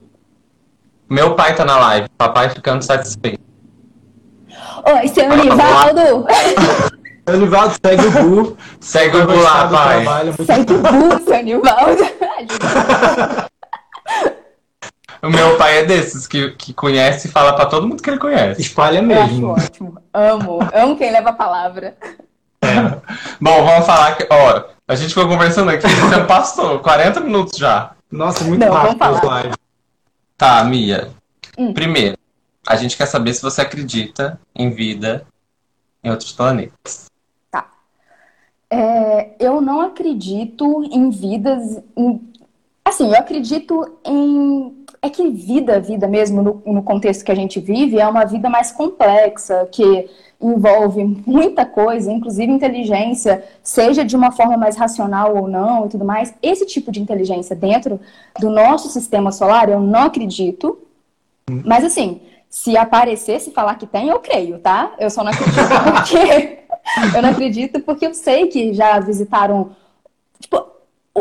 Meu pai tá na live, papai ficando satisfeito. Oi, (laughs) (laughs) seu Nivaldo! Anivaldo, segue o Bu. Segue o Bu lá, pai. é Segue o Bu, (laughs) seu Nivaldo! O meu pai é desses que, que conhece e fala pra todo mundo que ele conhece. Espalha Eu acho mesmo. ótimo. Amo. Amo quem leva a palavra. Bom, vamos falar que, ó, a gente foi conversando aqui, você passou 40 minutos já. Nossa, muito Não, rápido falar. lives. Tá, Mia. Hum. Primeiro, a gente quer saber se você acredita em vida em outros planetas. É, eu não acredito em vidas. em- assim, eu acredito em é que vida, vida mesmo, no, no contexto que a gente vive, é uma vida mais complexa, que envolve muita coisa, inclusive inteligência, seja de uma forma mais racional ou não e tudo mais. Esse tipo de inteligência dentro do nosso sistema solar, eu não acredito. Mas assim, se aparecer, se falar que tem, eu creio, tá? Eu só não acredito (laughs) porque eu não acredito porque eu sei que já visitaram. Tipo,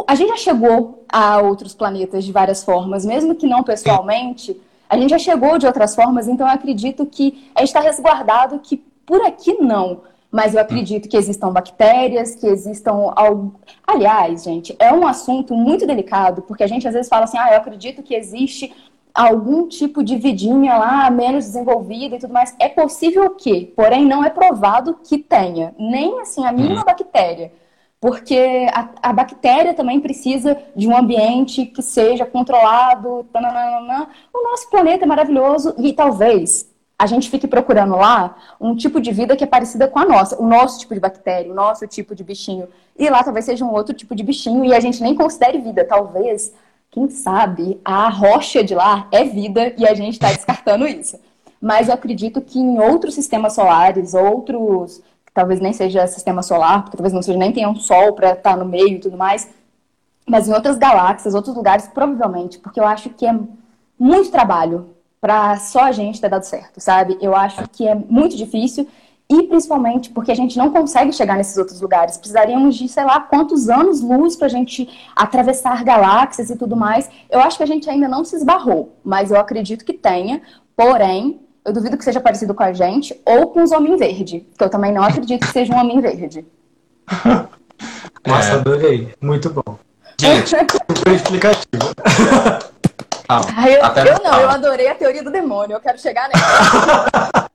a gente já chegou a outros planetas de várias formas, mesmo que não pessoalmente. A gente já chegou de outras formas, então eu acredito que a gente está resguardado que por aqui não. Mas eu acredito que existam bactérias, que existam. Algo... Aliás, gente, é um assunto muito delicado, porque a gente às vezes fala assim, ah, eu acredito que existe algum tipo de vidinha lá menos desenvolvida e tudo mais. É possível que, porém não é provado que tenha nem assim a mínima uhum. bactéria. Porque a, a, bactéria também precisa de um ambiente que seja controlado. Tananana. O nosso planeta é maravilhoso e talvez a gente fique procurando lá um tipo de vida que é parecida com a nossa, o nosso tipo de bactéria, o nosso tipo de bichinho. E lá talvez seja um outro tipo de bichinho e a gente nem considere vida. Talvez, quem sabe, a rocha de lá é vida e a gente está (laughs) descartando isso. Mas eu acredito que em outros sistemas solares, outros, talvez nem seja sistema solar, porque talvez não seja nem tenha um sol para estar tá no meio e tudo mais, mas em outras galáxias, outros lugares, provavelmente, porque eu acho que é muito trabalho para só a gente ter dado certo, sabe? Eu acho que é muito difícil e principalmente porque a gente não consegue chegar nesses outros lugares. Precisaríamos de, sei lá, quantos anos luz para a gente atravessar galáxias e tudo mais. Eu acho que a gente ainda não se esbarrou, mas eu acredito que tenha. Porém, eu duvido que seja parecido com a gente ou com os Homem Verde, que eu também não acredito que seja um Homem Verde. (laughs) Nossa, adorei. Muito bom. Gente, super explicativo. (laughs) Ah, eu, eu não, eu adorei a teoria do demônio, eu quero chegar nela.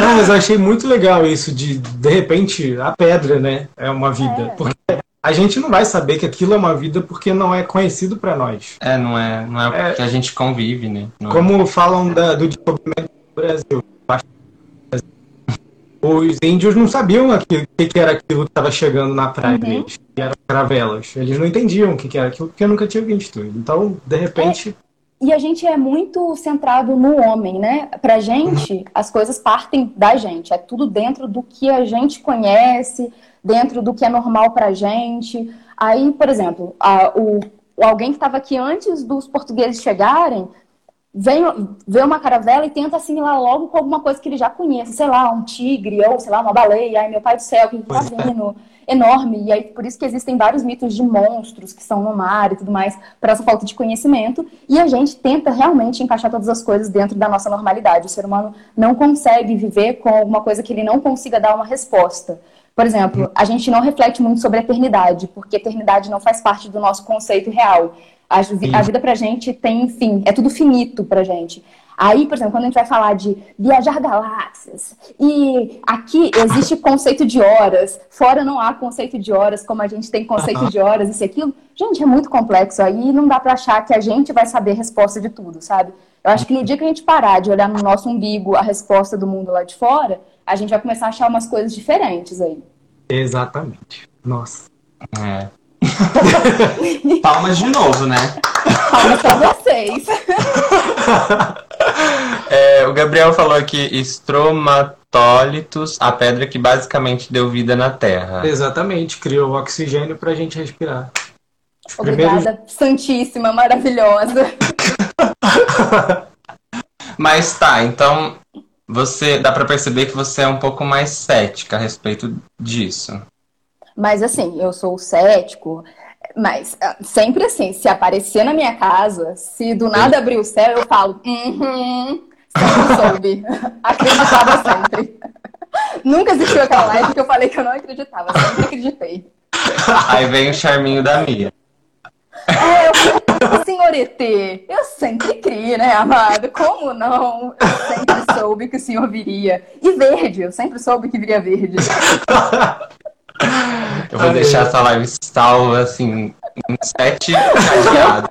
Não, (laughs) mas eu achei muito legal isso de, de repente, a pedra, né, é uma vida. É. Porque a gente não vai saber que aquilo é uma vida porque não é conhecido para nós. É, não é, não é, é que a gente convive, né? Não é. como é. falam da, do descobrimento do Brasil os índios não sabiam o que, que, era aquilo que estava chegando na praia uhum. deles, que eram caravelas. Eles não entendiam o que, que era aquilo porque nunca tinham visto. Então, de repente. É. E a gente é muito centrado no homem, né? Pra gente, as coisas partem da gente. É tudo dentro do que a gente conhece, dentro do que é normal pra gente. Aí, por exemplo, a, o, alguém que estava aqui antes dos portugueses chegarem vem, vê uma caravela e tenta assimilar logo com alguma coisa que ele já conhece, sei lá, um tigre ou, sei lá, uma baleia, ai meu pai do céu, que tá é. vindo, enorme, e aí por isso que existem vários mitos de monstros que são no mar e tudo mais, por essa falta de conhecimento, e a gente tenta realmente encaixar todas as coisas dentro da nossa normalidade. O ser humano não consegue viver com alguma coisa que ele não consiga dar uma resposta. Por exemplo, a gente não reflete muito sobre a eternidade, porque a eternidade não faz parte do nosso conceito real. A, a vida pra gente tem fim, é tudo finito pra gente. Aí, por exemplo, quando a gente vai falar de viajar galáxias, e aqui existe conceito de horas, fora não há conceito de horas, como a gente tem conceito de horas, isso e aquilo. Gente, é muito complexo. Aí não dá pra achar que a gente vai saber a resposta de tudo, sabe? Eu acho que no dia que a gente parar de olhar no nosso umbigo a resposta do mundo lá de fora, a gente vai começar a achar umas coisas diferentes aí. Exatamente. Nossa. É. (laughs) Palmas de novo, né? Palmas pra vocês. É, o Gabriel falou aqui estromatólitos, a pedra que basicamente deu vida na Terra. Exatamente, criou oxigênio pra gente respirar. Os Obrigada, primeiros... santíssima, maravilhosa. (laughs) Mas tá, então você dá para perceber que você é um pouco mais cética a respeito disso. Mas assim, eu sou cético, mas ah, sempre assim, se aparecer na minha casa, se do nada abrir o céu, eu falo, uhum, sempre soube. (laughs) Acreditava sempre. Nunca existiu aquela live que eu falei que eu não acreditava, sempre acreditei. Aí vem o charminho da Mia. É, eu senhor ET, eu sempre criei, né, amado? Como não? Eu sempre soube que o senhor viria. E verde, eu sempre soube que viria verde. (laughs) (laughs) Eu vou deixar essa live salva, assim, em sete cadeados.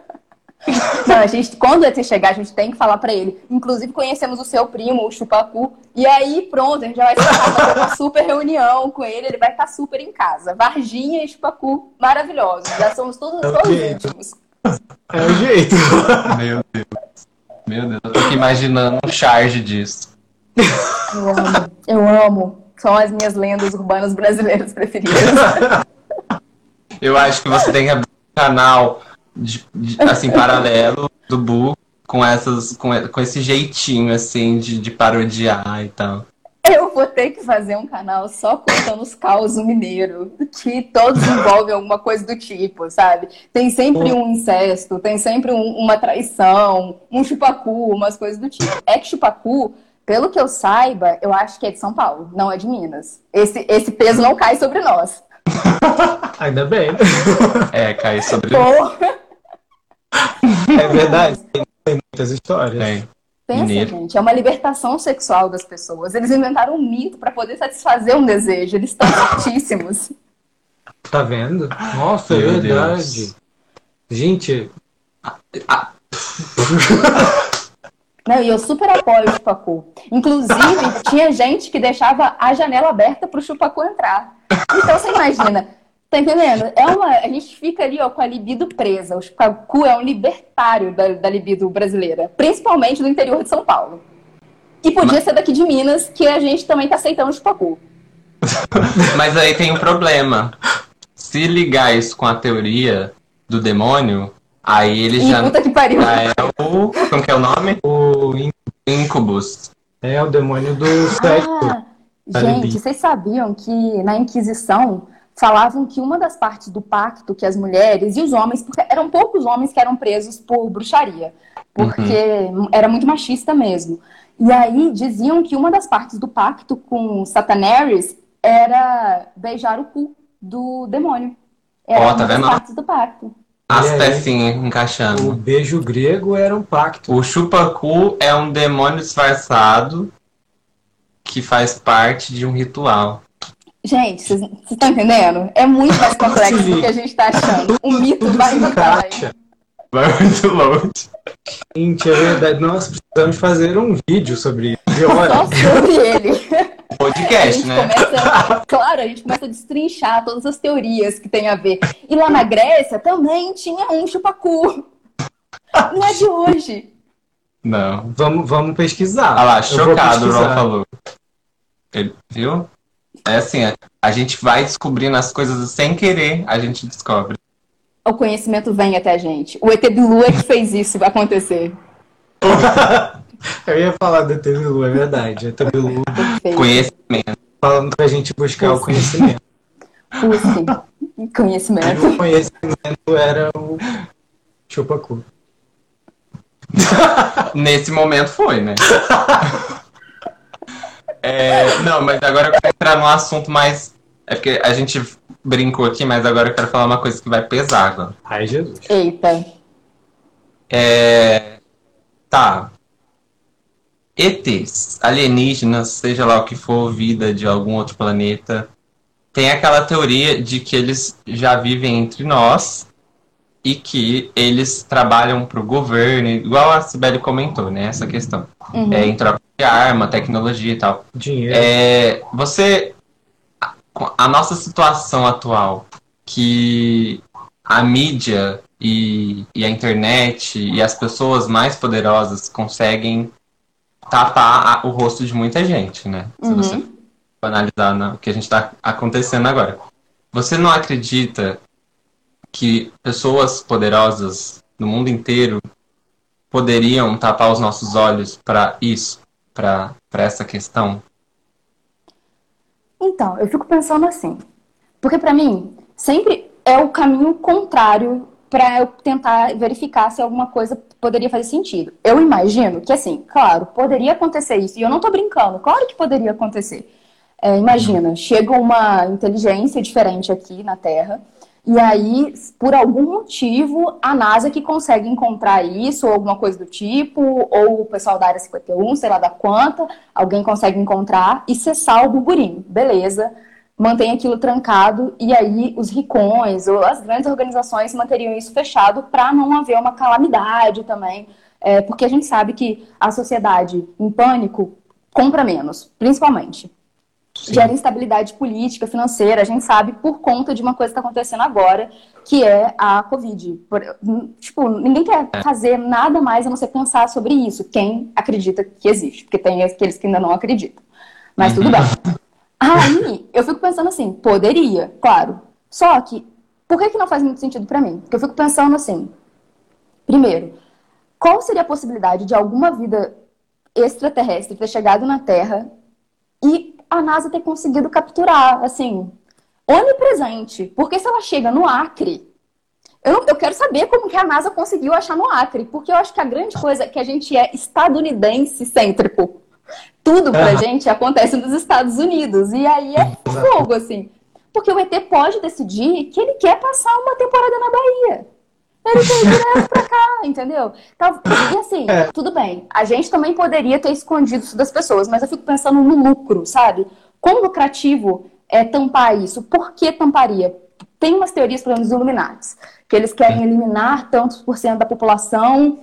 Não, a gente, quando ET chegar, a gente tem que falar pra ele. Inclusive, conhecemos o seu primo, o Chupacu. E aí, pronto, a gente já vai fazer uma super reunião com ele. Ele vai estar super em casa. Varginha e Chupacu, maravilhosos. Já somos todos, todos íntimos. É o jeito. Meu Deus. Meu Deus, eu tô aqui imaginando um charge disso. Eu amo, eu amo. São as minhas lendas urbanas brasileiras preferidas. (laughs) Eu acho que você tem que abrir um canal de- de- assim, paralelo do Bu com essas, com, com esse jeitinho assim de, de parodiar e tal. Eu vou ter que fazer um canal só contando os causos mineiro, que todos envolvem alguma coisa do tipo, sabe? Tem sempre um incesto, tem sempre um- uma traição, um chupacu, umas coisas do tipo. É que chupacu, pelo que eu saiba, eu acho que é de São Paulo, não é de Minas. Esse, esse peso não cai sobre nós. (laughs) Ainda bem. É, cair sobre Porra! É verdade. Tem muitas histórias. Tem. Pensa, Mineiro. gente, é uma libertação sexual das pessoas. Eles inventaram um mito para poder satisfazer um desejo. Eles estão certíssimos. Tá vendo? Nossa, é Meu verdade. Deus. Gente, Não, e eu super apoio o chupacu. Inclusive, (laughs) tinha gente que deixava a janela aberta pro chupacu entrar. Então, você imagina, tá entendendo? É uma, a gente fica ali ó, com a libido presa. O chupacu é um libertário da, da libido brasileira, principalmente do interior de São Paulo. E podia ser daqui de Minas, que a gente também tá aceitando o chupacu. (laughs) Mas aí tem um problema. Se ligar isso com a teoria do demônio, aí ele E já, puta que pariu. já é o. Como que é o nome? o in- Incubus. é o demônio do sexo. Ah, Da gente, vocês sabiam que na Inquisição falavam que uma das partes do pacto que as mulheres e os homens, porque eram poucos homens que eram presos por bruxaria, porque era muito machista mesmo. E aí diziam que uma das partes do pacto com Sataneris era beijar o cu do demônio. Era Ó, uma tá das vendo? partes do pacto. As aí? pecinhas O encaixando. beijo grego era um pacto. O chupacu é um demônio disfarçado que faz parte de um ritual. Gente, vocês estão entendendo? É muito mais complexo do que a gente está achando. O mito Tudo vai encaixa. Vai muito longe. Gente, é verdade. Nós precisamos fazer um vídeo sobre isso. De Só sobre ele. A Podcast, gente né? começa, (laughs) claro, a gente começa a destrinchar todas as teorias que tem a ver. E lá na Grécia também tinha um chupacu. Não é de hoje. Não. Vamos, vamos pesquisar. Olha lá, Eu vou chocado o Ron falou. Ele, viu? É assim, a- a gente vai descobrindo as coisas sem querer, a gente descobre. O conhecimento vem até a gente. O ET Bilu é que fez isso acontecer. (laughs) (laughs) Eu ia falar do Bilu, é verdade. Fez. Conhecimento. falando pra gente buscar o conhecimento. E Conhecimento. o conhecimento era o chupacu. (laughs) Nesse momento foi, né? É, não, mas agora eu quero entrar num assunto mais. É porque a gente brincou aqui, mas agora eu quero falar uma coisa que vai pesar agora. Ai, Jesus. Eita. É. Tá. ETs, alienígenas, seja lá o que for, vida de algum outro planeta, tem aquela teoria de que eles já vivem entre nós e que eles trabalham para o governo, igual a Sibeli comentou, né? Essa questão. Uhum. É, em troca de arma, tecnologia e tal. Dinheiro. É, você. a- com A nossa situação atual, que a mídia e, e a internet e as pessoas mais poderosas conseguem tapar a- o rosto de muita gente, né? Se Uhum. você for analisar na- o que a gente está acontecendo agora. Você não acredita que pessoas poderosas no mundo inteiro poderiam tapar os nossos olhos para isso, para essa questão? Então, eu fico pensando assim. Porque pra mim, sempre é o caminho contrário pra eu tentar verificar se alguma coisa poderia fazer sentido. Eu imagino que, assim, claro, poderia acontecer isso. E eu não tô brincando, claro que poderia acontecer. É, imagina, chega uma inteligência diferente aqui na Terra. E aí, por algum motivo, a NASA que consegue encontrar isso, ou alguma coisa do tipo, ou o pessoal da área 51, sei lá da quanta, alguém consegue encontrar e cessar o burburinho. Beleza, mantém aquilo trancado, e aí os ricões ou as grandes organizações manteriam isso fechado para não haver uma calamidade também. É, porque a gente sabe que a sociedade em pânico compra menos, principalmente. gera instabilidade política, financeira, a gente sabe por conta de uma coisa que está acontecendo agora, que é a Covid. Por, tipo, ninguém quer fazer nada mais a não ser pensar sobre isso, quem acredita que existe, porque tem aqueles que ainda não acreditam. Mas tudo bem. (laughs) Aí, eu fico pensando assim, poderia, claro. Só que, por que, que não faz muito sentido para mim? Porque eu fico pensando assim, primeiro, qual seria a possibilidade de alguma vida extraterrestre ter chegado na Terra e a NASA ter conseguido capturar, assim, onipresente. Porque se ela chega no Acre, eu, eu quero saber como que a NASA conseguiu achar no Acre, porque eu acho que a grande coisa é que a gente é estadunidense cêntrico. Tudo pra gente acontece nos Estados Unidos. E aí é fogo, assim. Porque o ET pode decidir que ele quer passar uma temporada na Bahia. Ele veio direto pra cá, (laughs) entendeu? Então, e assim, é. tudo bem. A gente também poderia ter escondido isso das pessoas, mas eu fico pensando no lucro, sabe? Quão lucrativo é tampar isso? Por que tamparia? Tem umas teorias, por exemplo, dos Illuminati, que eles querem eliminar tantos por cento da população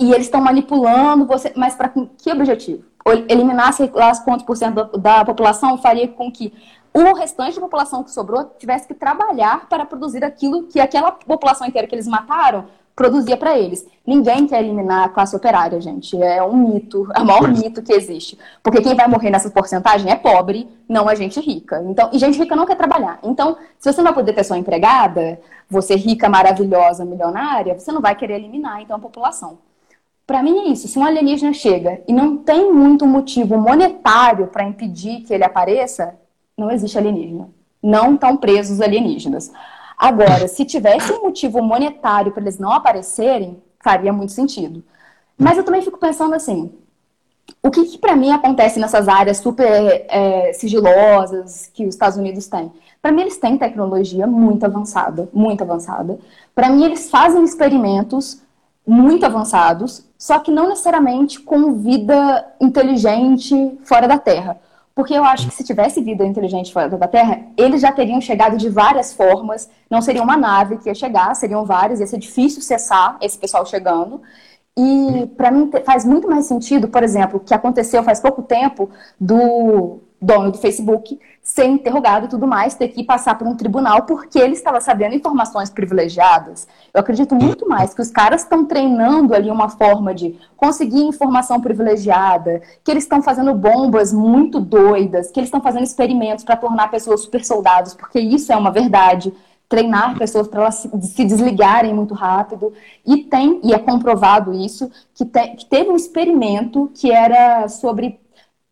e eles estão manipulando você, mas para que objetivo? Eliminar lá quantos por cento da, da população faria com que o restante da população que sobrou tivesse que trabalhar para produzir aquilo que aquela população inteira que eles mataram produzia para eles. Ninguém quer eliminar a classe operária, gente. É um mito, é o maior mito que existe. Porque quem vai morrer nessa porcentagem é pobre, não é gente rica. Então, e gente rica não quer trabalhar. Então, se você não vai poder ter sua empregada, você rica, maravilhosa, milionária, você não vai querer eliminar então a população. Para mim é isso. Se um alienígena chega e não tem muito motivo monetário para impedir que ele apareça, não existe alienígena. Não estão presos alienígenas. Agora, se tivesse um motivo monetário para eles não aparecerem, faria muito sentido. Mas eu também fico pensando assim: o que, que para mim acontece nessas áreas super é, sigilosas que os Estados Unidos têm? Para mim, eles têm tecnologia muito avançada, muito avançada. Para mim, eles fazem experimentos muito avançados, só que não necessariamente com vida inteligente fora da Terra. Porque eu acho que se tivesse vida inteligente fora da Terra, eles já teriam chegado de várias formas. Não seria uma nave que ia chegar, seriam várias, ia ser difícil cessar esse pessoal chegando. E para mim faz muito mais sentido, por exemplo, o que aconteceu faz pouco tempo do dono do Facebook, ser interrogado e tudo mais, ter que passar por um tribunal porque ele estava sabendo informações privilegiadas. Eu acredito muito mais que os caras estão treinando ali uma forma de conseguir informação privilegiada, que eles estão fazendo bombas muito doidas, que eles estão fazendo experimentos para tornar pessoas super soldados, porque isso é uma verdade. Treinar pessoas para elas se desligarem muito rápido. E tem, e é comprovado isso, que, te, que teve um experimento que era sobre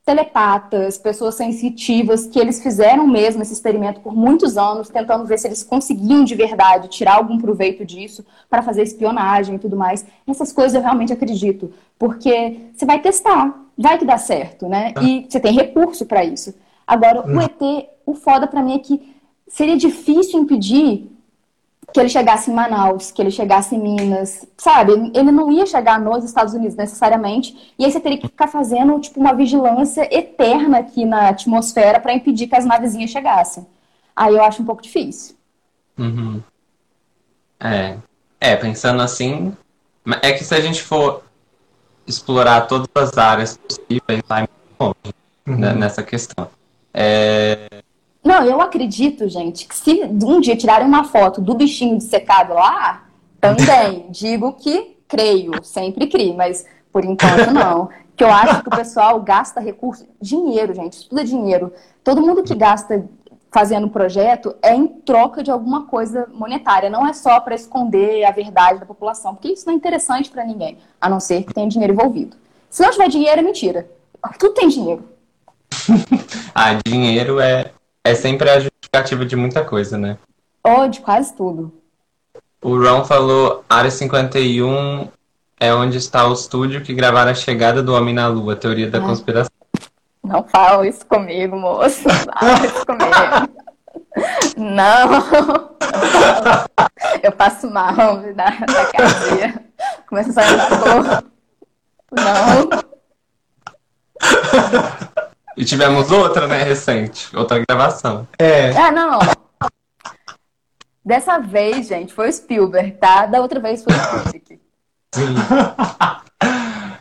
telepatas, pessoas sensitivas, que eles fizeram mesmo esse experimento por muitos anos, tentando ver se eles conseguiam de verdade tirar algum proveito disso para fazer espionagem e tudo mais. Essas coisas eu realmente acredito, porque você vai testar, vai que dá certo, né? E você tem recurso para isso. Agora, o hum. ET, o foda para mim é que seria difícil impedir que ele chegasse em Manaus, que ele chegasse em Minas, sabe? Ele não ia chegar nos Estados Unidos necessariamente, e aí você teria que ficar fazendo tipo uma vigilância eterna aqui na atmosfera para impedir que as navezinhas chegassem. Aí eu acho um pouco difícil. Uhum. É. É, pensando assim, é que se a gente for explorar todas as áreas possíveis, vai muito longe uhum. né, nessa questão. É, não, eu acredito, gente, que se um dia tirarem uma foto do bichinho dissecado lá, também (laughs) digo que creio, sempre crio, mas por enquanto não. Que eu acho que o pessoal gasta recurso, dinheiro, gente, isso tudo é dinheiro. Todo mundo que gasta fazendo projeto é em troca de alguma coisa monetária, não é só para esconder a verdade da população, porque isso não é interessante para ninguém, a não ser que tenha dinheiro envolvido. Se não tiver dinheiro, é mentira. Tudo tem dinheiro. (laughs) ah, dinheiro é é sempre a justificativa de muita coisa, né? Oh, de quase tudo. O Ron falou, Área 51 é onde está o estúdio que gravaram a chegada do Homem na Lua, teoria da Ai. conspiração. Não fala isso comigo, moço. Não fala isso comigo. (laughs) Não. Eu passo mal da, da. Começa a sair da. Não. E tivemos outra, né, recente. Outra gravação. É. Ah, não. Dessa vez, gente, foi o Spielberg, tá? Da outra vez foi o Kubrick. Sim.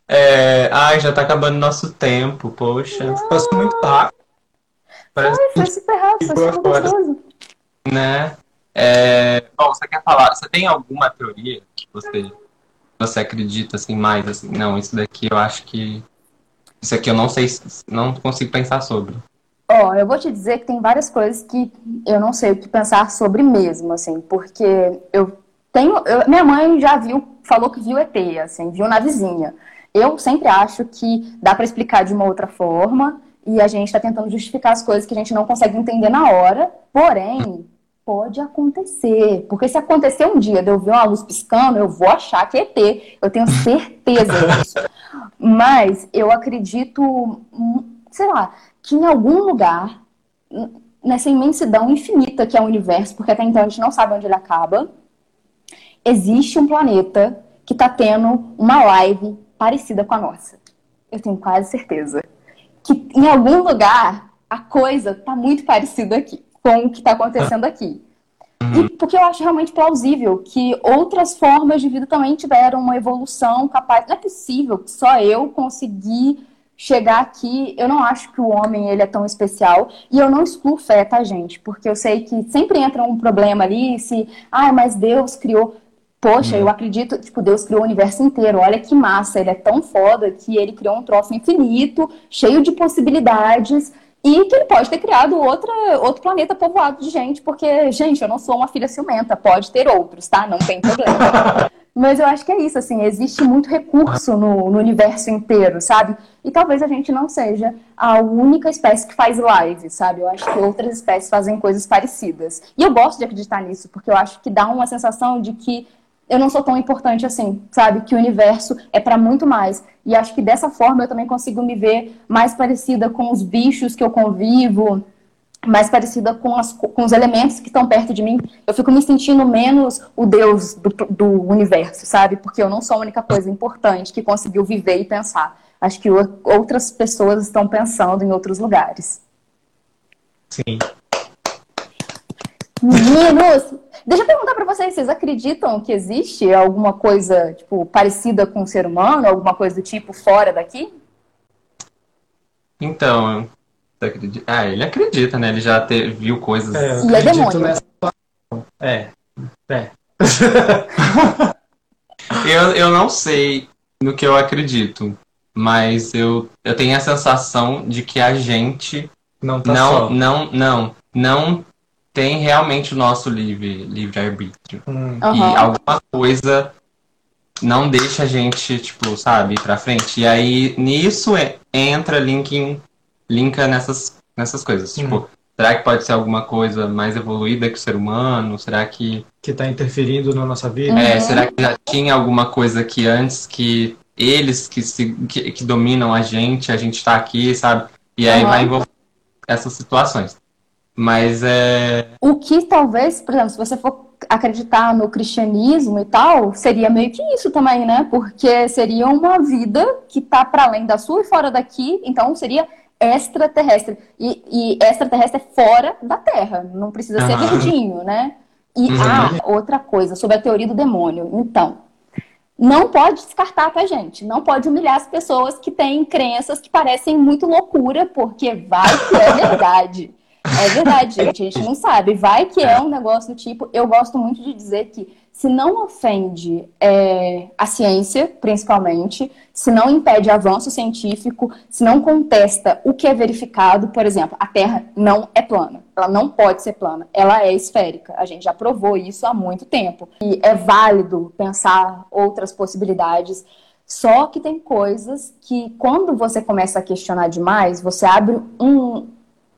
é... Ai, já tá acabando nosso tempo, poxa. Passou muito rápido. Parece Foi, foi super rápido, foi super Agora. gostoso. Né? É... Bom, você quer falar? Você tem alguma teoria que você, você acredita assim mais assim? Não, isso daqui eu acho que isso aqui eu não sei, se- não consigo pensar sobre. Ó, eu vou te dizer que tem várias coisas que eu não sei o que pensar sobre mesmo, assim, porque eu tenho. eu- minha mãe já viu, falou que viu ET, assim, viu na vizinha. Eu sempre acho que dá pra explicar de uma outra forma e a gente tá tentando justificar as coisas que a gente não consegue entender na hora, porém. Pode acontecer, porque se acontecer um dia de eu ver uma luz piscando, eu vou achar que é ET, eu tenho certeza disso. (laughs) Mas eu acredito, hum, sei lá, que em algum lugar, n- nessa imensidão infinita que é o universo, porque até então a gente não sabe onde ele acaba, existe um planeta que está tendo uma live parecida com a nossa. Eu tenho quase certeza. Que em algum lugar a coisa está muito parecida aqui, com o que está acontecendo aqui. E porque eu acho realmente plausível que outras formas de vida também tiveram uma evolução capaz. Não é possível que só eu consegui chegar aqui. Eu não acho que o homem ele é tão especial e eu não excluo fé, tá, gente? Porque eu sei que sempre entra um problema ali, se, ah, mas Deus criou. Poxa, eu acredito, tipo, Deus criou o universo inteiro. Olha que massa, ele é tão foda que ele criou um troço infinito, cheio de possibilidades. E que ele pode ter criado outra, outro planeta povoado de gente, porque, gente, eu não sou uma filha ciumenta, pode ter outros, tá? Não tem problema. (laughs) Mas eu acho que é isso, assim, existe muito recurso no, no universo inteiro, sabe? E talvez a gente não seja a única espécie que faz live, sabe? Eu acho que outras espécies fazem coisas parecidas. E eu gosto de acreditar nisso, porque eu acho que dá uma sensação de que eu não sou tão importante assim, sabe? Que o universo é para muito mais. E acho que dessa forma eu também consigo me ver mais parecida com os bichos que eu convivo, mais parecida com, as, com os elementos que estão perto de mim. Eu fico me sentindo menos o Deus do, do universo, sabe? Porque eu não sou a única coisa importante que conseguiu viver e pensar. Acho que outras pessoas estão pensando em outros lugares. Sim. Meninos, deixa eu perguntar pra vocês, vocês acreditam que existe alguma coisa, tipo, parecida com o ser humano, alguma coisa do tipo fora daqui? Então, você acredita? Ah, ele acredita, né? Ele já te- viu coisas. É, eu E é acredito demônio. nessa situação. É. É. (laughs) Eu, eu não sei no que eu acredito, mas eu, eu tenho a sensação de que a gente Não tá não, só. não, não, não tem realmente o nosso livre, livre arbítrio. Hum. E alguma coisa não deixa a gente, tipo, sabe, ir pra frente. E aí, nisso é- entra linking, linka nessas, nessas coisas. Uhum. Tipo, será que pode ser alguma coisa mais evoluída que o ser humano? Será que. Que tá interferindo na nossa vida. É, Uhum. será que já tinha alguma coisa aqui antes que eles que, se, que, que dominam a gente, a gente tá aqui, sabe? E aí Uhum. vai envolver essas situações. Mas é. O que talvez, por exemplo, se você for acreditar no cristianismo e tal, seria meio que isso também, né? Porque seria uma vida que tá para além da sua e fora daqui, então seria extraterrestre. E, e extraterrestre é fora da Terra, não precisa ser Aham. verdinho, né? E Uhum. ah, outra coisa sobre a teoria do demônio. Então, não pode descartar, tá, gente? Não pode humilhar as pessoas que têm crenças que parecem muito loucura, porque vai que é (laughs) verdade. É verdade, gente. A gente não sabe. Vai que é um negócio do tipo. Eu gosto muito de dizer que se não ofende é, a ciência, principalmente, se não impede avanço científico, se não contesta o que é verificado, por exemplo, a Terra não é plana. Ela não pode ser plana. Ela é esférica. A gente já provou isso há muito tempo. E é válido pensar outras possibilidades. Só que tem coisas que, quando você começa a questionar demais, você abre um,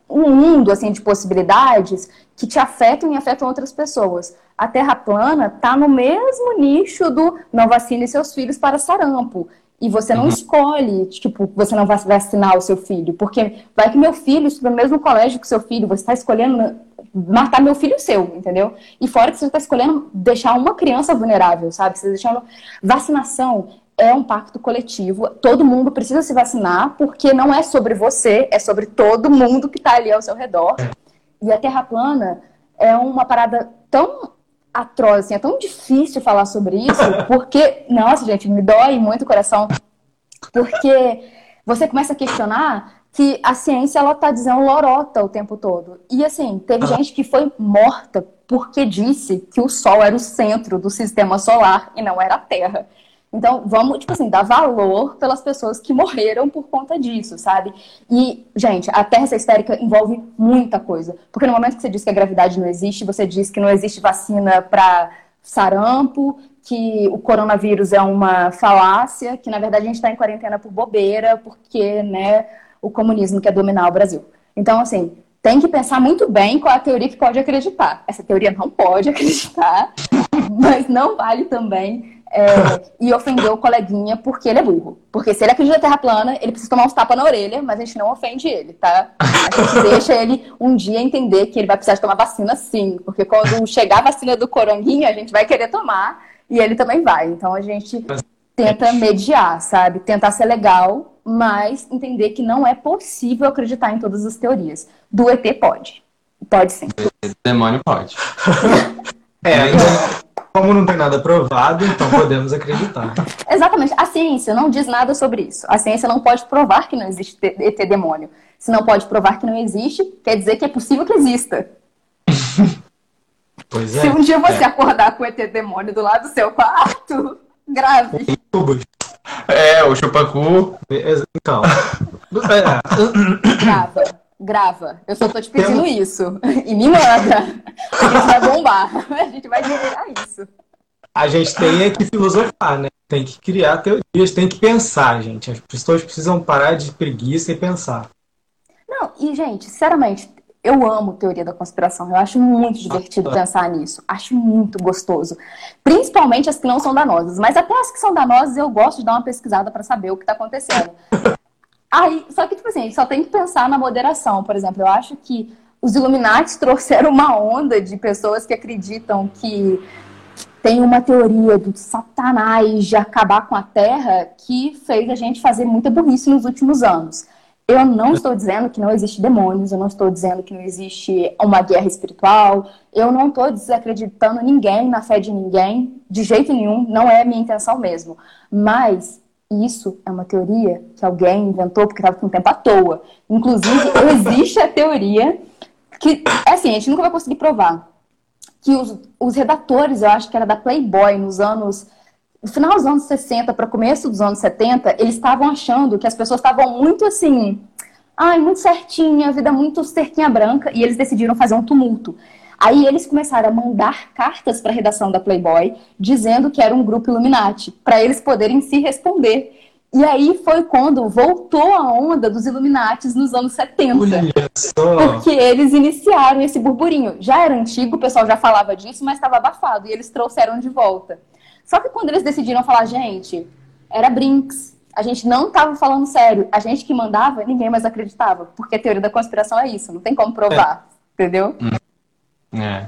um mundo assim de possibilidades que te afetam e afetam outras pessoas. A Terra plana está no mesmo nicho do não vacine seus filhos para sarampo. E você não Uhum. escolhe, tipo, você não vai vacinar o seu filho, porque vai que meu filho estuda no mesmo colégio que seu filho, você está escolhendo matar meu filho seu, entendeu? E fora que você está escolhendo deixar uma criança vulnerável, sabe? Você está deixando vacinação é um pacto coletivo. Todo mundo precisa se vacinar, porque não é sobre você, é sobre todo mundo que está ali ao seu redor. E a Terra plana é uma parada tão atroz, assim, é tão difícil falar sobre isso, (laughs) porque, nossa, gente, me dói muito o coração, porque você começa a questionar que a ciência ela tá dizendo lorota o tempo todo. E assim, teve ah. gente que foi morta porque disse que o Sol era o centro do sistema solar e não era a Terra. Então, vamos, tipo assim, dar valor pelas pessoas que morreram por conta disso, sabe? E, gente, a Terra ser esférica envolve muita coisa. Porque no momento que você diz que a gravidade não existe, você diz que não existe vacina para sarampo, que o coronavírus é uma falácia, que na verdade a gente está em quarentena por bobeira, porque, né, o comunismo quer dominar o Brasil. Então, assim, tem que pensar muito bem qual é a teoria que pode acreditar. Essa teoria não pode (laughs) acreditar, mas não vale também é, e ofender o coleguinha porque ele é burro. Porque se ele acredita na Terra plana, ele precisa tomar uns tapas na orelha, mas a gente não ofende ele, tá? A gente (laughs) deixa ele um dia entender que ele vai precisar de tomar vacina sim. Porque quando chegar a vacina do coronguinho, a gente vai querer tomar e ele também vai. Então a gente tenta mediar, sabe? Tentar ser legal mas entender que não é possível acreditar em todas as teorias. Do ET pode. Pode sim. Demônio pode. (laughs) é, então, como não tem nada provado, então podemos acreditar. (laughs) Exatamente. A ciência não diz nada sobre isso. A ciência não pode provar que não existe ET demônio. Se não pode provar que não existe, quer dizer que é possível que exista. (laughs) Pois é. Se um dia você é. acordar com o ET demônio do lado do seu quarto, (laughs) grave. É, o chupacu. Então. grava, grava. Eu só tô te pedindo Tem... isso. (laughs) E me manda. A gente vai bombar. (laughs) A gente vai divulgar isso. A gente tem é que filosofar, né? Tem que criar teorias, tem que pensar, gente. As pessoas precisam parar de preguiça e pensar. Não, e, gente, sinceramente, eu amo teoria da conspiração. Eu acho muito divertido pensar nisso. Acho muito gostoso. Principalmente as que não são danosas. Mas até as que são danosas eu gosto de dar uma pesquisada para saber o que está acontecendo. (laughs) Aí, só que, tipo assim, só tem que pensar na moderação. Por exemplo, eu acho que os Illuminati (laughs) trouxeram uma onda de pessoas que acreditam que tem uma teoria do satanás de acabar com a Terra que fez a gente fazer muita burrice nos últimos anos. Eu não estou dizendo que não existe demônios, eu não estou dizendo que não existe uma guerra espiritual, eu não estou desacreditando ninguém na fé de ninguém, de jeito nenhum, não é a minha intenção mesmo. Mas isso é uma teoria que alguém inventou porque estava com tempo à toa. Inclusive, (laughs) existe a teoria que, é assim, a gente nunca vai conseguir provar, que os, os redatores, eu acho que era da Playboy, nos anos no final dos anos 60 para começo dos anos 70, eles estavam achando que as pessoas estavam muito assim, ai, muito certinha, vida muito cerquinha branca, e eles decidiram fazer um tumulto. Aí eles começaram a mandar cartas para a redação da Playboy, dizendo que era um grupo Illuminati, para eles poderem se responder. E aí foi quando voltou a onda dos Illuminatis nos anos 70. Porque eles iniciaram esse burburinho. Já era antigo, o pessoal já falava disso, mas estava abafado, e eles trouxeram de volta. Só que quando eles decidiram falar, gente, era Brinks. A gente não estava falando sério. A gente que mandava, ninguém mais acreditava. Porque a teoria da conspiração é isso, não tem como provar. É. Entendeu? É.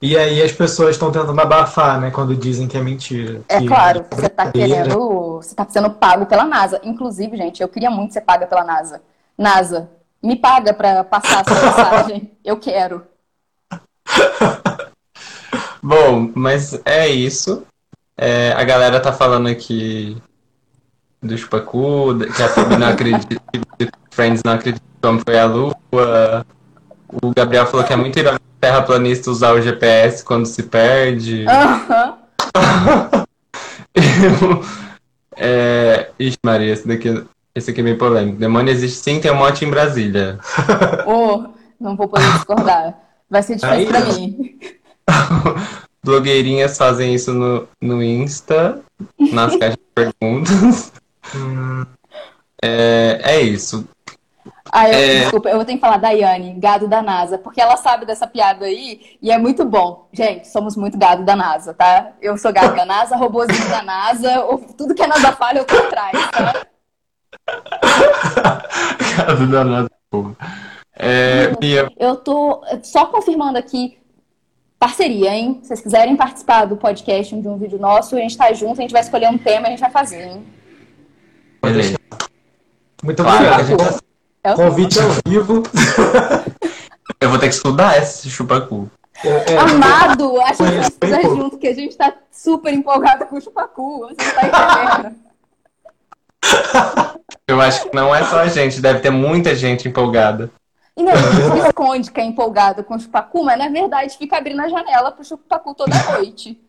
E aí as pessoas estão tentando abafar, né, quando dizem que é mentira. É que claro, é você está querendo. Você está sendo pago pela NASA. Inclusive, gente, eu queria muito ser paga pela NASA. NASA, me paga para passar essa (laughs) mensagem. Eu quero. (laughs) Bom, mas é isso. É, a galera tá falando aqui do Chupacu, que a Phoebe não acredita, (laughs) que Friends não acredita como foi a Lua. O Gabriel falou que é muito irônico terraplanista usar o GPS quando se perde. Aham. (laughs) é... Ixi, Maria, esse daqui, esse aqui é meio polêmico. Demônio existe sim, tem um monte em Brasília. (laughs) oh, não vou poder discordar. Vai ser difícil Aí, pra mim. (laughs) blogueirinhas fazem isso no, no Insta, nas caixas de perguntas. é, é isso. Ah, eu, é... desculpa, eu vou ter que falar Daiane, gado da NASA, porque ela sabe dessa piada aí e é muito bom. Gente, somos muito gado da NASA, tá? Eu sou gado da NASA, robozinho da NASA, tudo que a NASA falha eu tô atrás, tá? (laughs) gado da NASA, porra. É, eu, eu tô só confirmando aqui, parceria, hein? Se vocês quiserem participar do podcast de um vídeo nosso, a gente tá junto, a gente vai escolher um tema e a gente vai fazer, hein? Beleza. Muito obrigado. Gente... É Convite ao (laughs) vivo. Eu vou ter que estudar esse chupacu. É, é, Amado, a gente vai estudar junto, que a gente tá super empolgado com o chupacu. Você não tá entendendo. (laughs) Eu acho que não é só a gente, deve ter muita gente empolgada. E não, a esconde que é empolgado com o chupacu, mas na verdade fica abrindo a janela pro chupacu toda noite.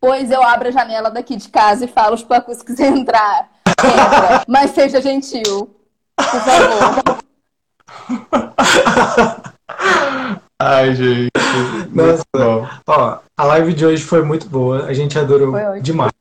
Pois eu abro a janela daqui de casa e falo, chupacu, se quiser entrar, entra. Mas seja gentil, por favor. Ai, gente. Nossa. Ó, a live de hoje foi muito boa, a gente adorou demais.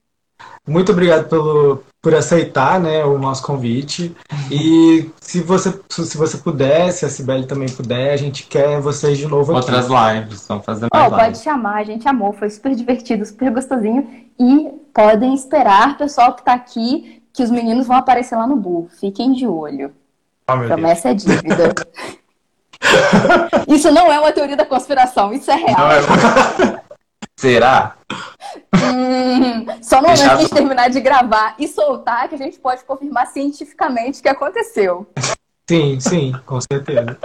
Muito obrigado pelo, por aceitar né, o nosso convite. E se você, se você puder, se a Cibele também puder, a gente quer vocês de novo aqui. Outras lives, vamos fazer Ó, mais pode lives. chamar, a gente amou, foi super divertido, super gostosinho. E podem esperar, pessoal que tá aqui, que os meninos vão aparecer lá no Bu. Fiquem de olho. Oh, meu Deus. Promessa é dívida. (laughs) isso não é uma teoria da conspiração, isso é real. É- (laughs) Será? Hum, só no momento que a gente terminar de gravar e soltar que a gente pode confirmar cientificamente o que aconteceu. Sim, sim, com certeza.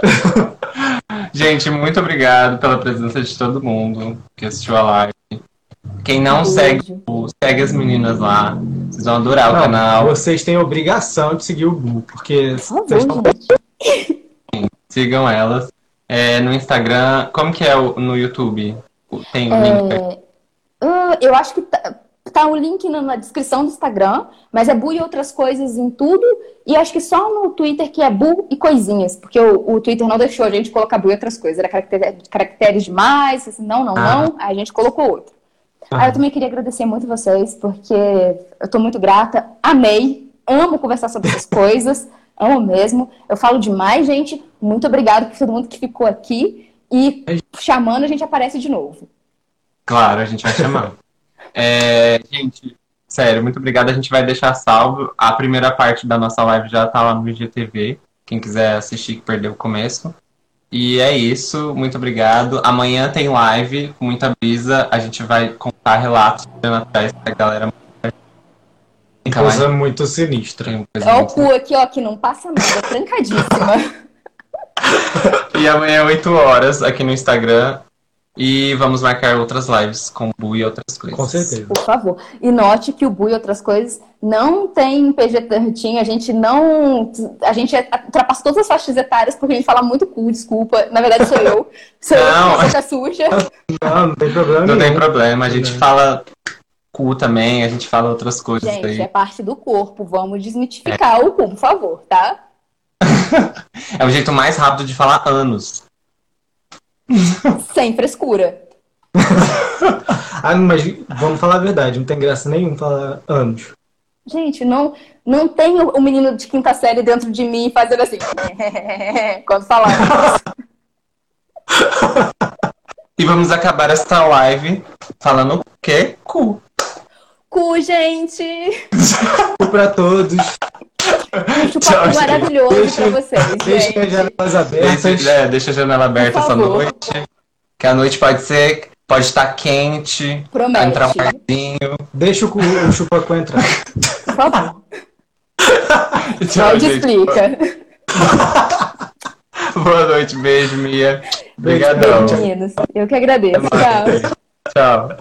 (laughs) Gente, muito obrigado pela presença de todo mundo que assistiu a live. Quem não Beijo. segue, o- segue as meninas lá. Vocês vão adorar o Não, canal. vocês têm obrigação de seguir o Bu, porque Por favor, vocês estão. (laughs) Sigam elas. É, no Instagram, como que é o, no YouTube? O- Tem o link. É, ah, eu acho que tá, tá o link na, na descrição do Instagram, mas é Bu e outras coisas em tudo. E acho que só no Twitter que é Bu e coisinhas, porque o, o Twitter não deixou a gente colocar Bu e outras coisas. Era caractere- caracteres demais, assim, não, não, Ah. não. Aí a gente colocou outro. Ah. Eu também queria agradecer muito vocês, porque eu tô muito grata, amei, amo conversar sobre essas coisas, (laughs) amo mesmo. Eu falo demais, gente. Muito obrigado por todo mundo que ficou aqui. E chamando, a gente aparece de novo. Claro, a gente vai chamar. É, gente, sério, muito obrigado. A gente vai deixar salvo. A primeira parte da nossa live já tá lá no IGTV. Quem quiser assistir que perdeu o começo. E é isso, muito obrigado. Amanhã tem live com muita brisa. A gente vai contar relatos atrás da galera. Fica lá, coisa muito sinistra. coisa Ó o cu aqui, ó, que não passa nada, trancadíssima. (laughs) E amanhã, 8 horas, aqui no Instagram. E vamos marcar outras lives com o Bu e outras coisas. Com certeza. Por favor. E note que o Bu e outras coisas não tem PG-13, a gente não. A gente ultrapassa todas as faixas etárias porque a gente fala muito cu, desculpa. Na verdade, sou eu. (laughs) Sou Não. eu que sou suja. Não, não tem problema Não tem problema, a gente fala cu também, a gente fala outras coisas Gente, aí. é parte do corpo. Vamos desmitificar o cu, por favor, tá? (laughs) É o jeito mais rápido de falar anos. (laughs) Sem frescura. (laughs) Ah, mas vamos falar a verdade, não tem graça nenhum falar anos. Gente, não, não tem o, menino de quinta série dentro de mim fazendo assim. (laughs) Quando falar. E vamos acabar esta live falando o quê? Cu. Cu, gente! E pra todos, Um chupacu maravilhoso Deixa- pra vocês, deixem as gente. janelas abertas. Deixa, é, deixa a janela aberta essa noite. Que a noite pode ser, pode estar quente, Promete. entrar um arzinho. Deixa o, cu- o chupacu entrar. Por favor. (laughs) Tchau, Pode gente. explica. (laughs) Boa noite, beijo, Mia. Obrigadão. Beijo, meninos. Eu que agradeço. Tchau. Tchau.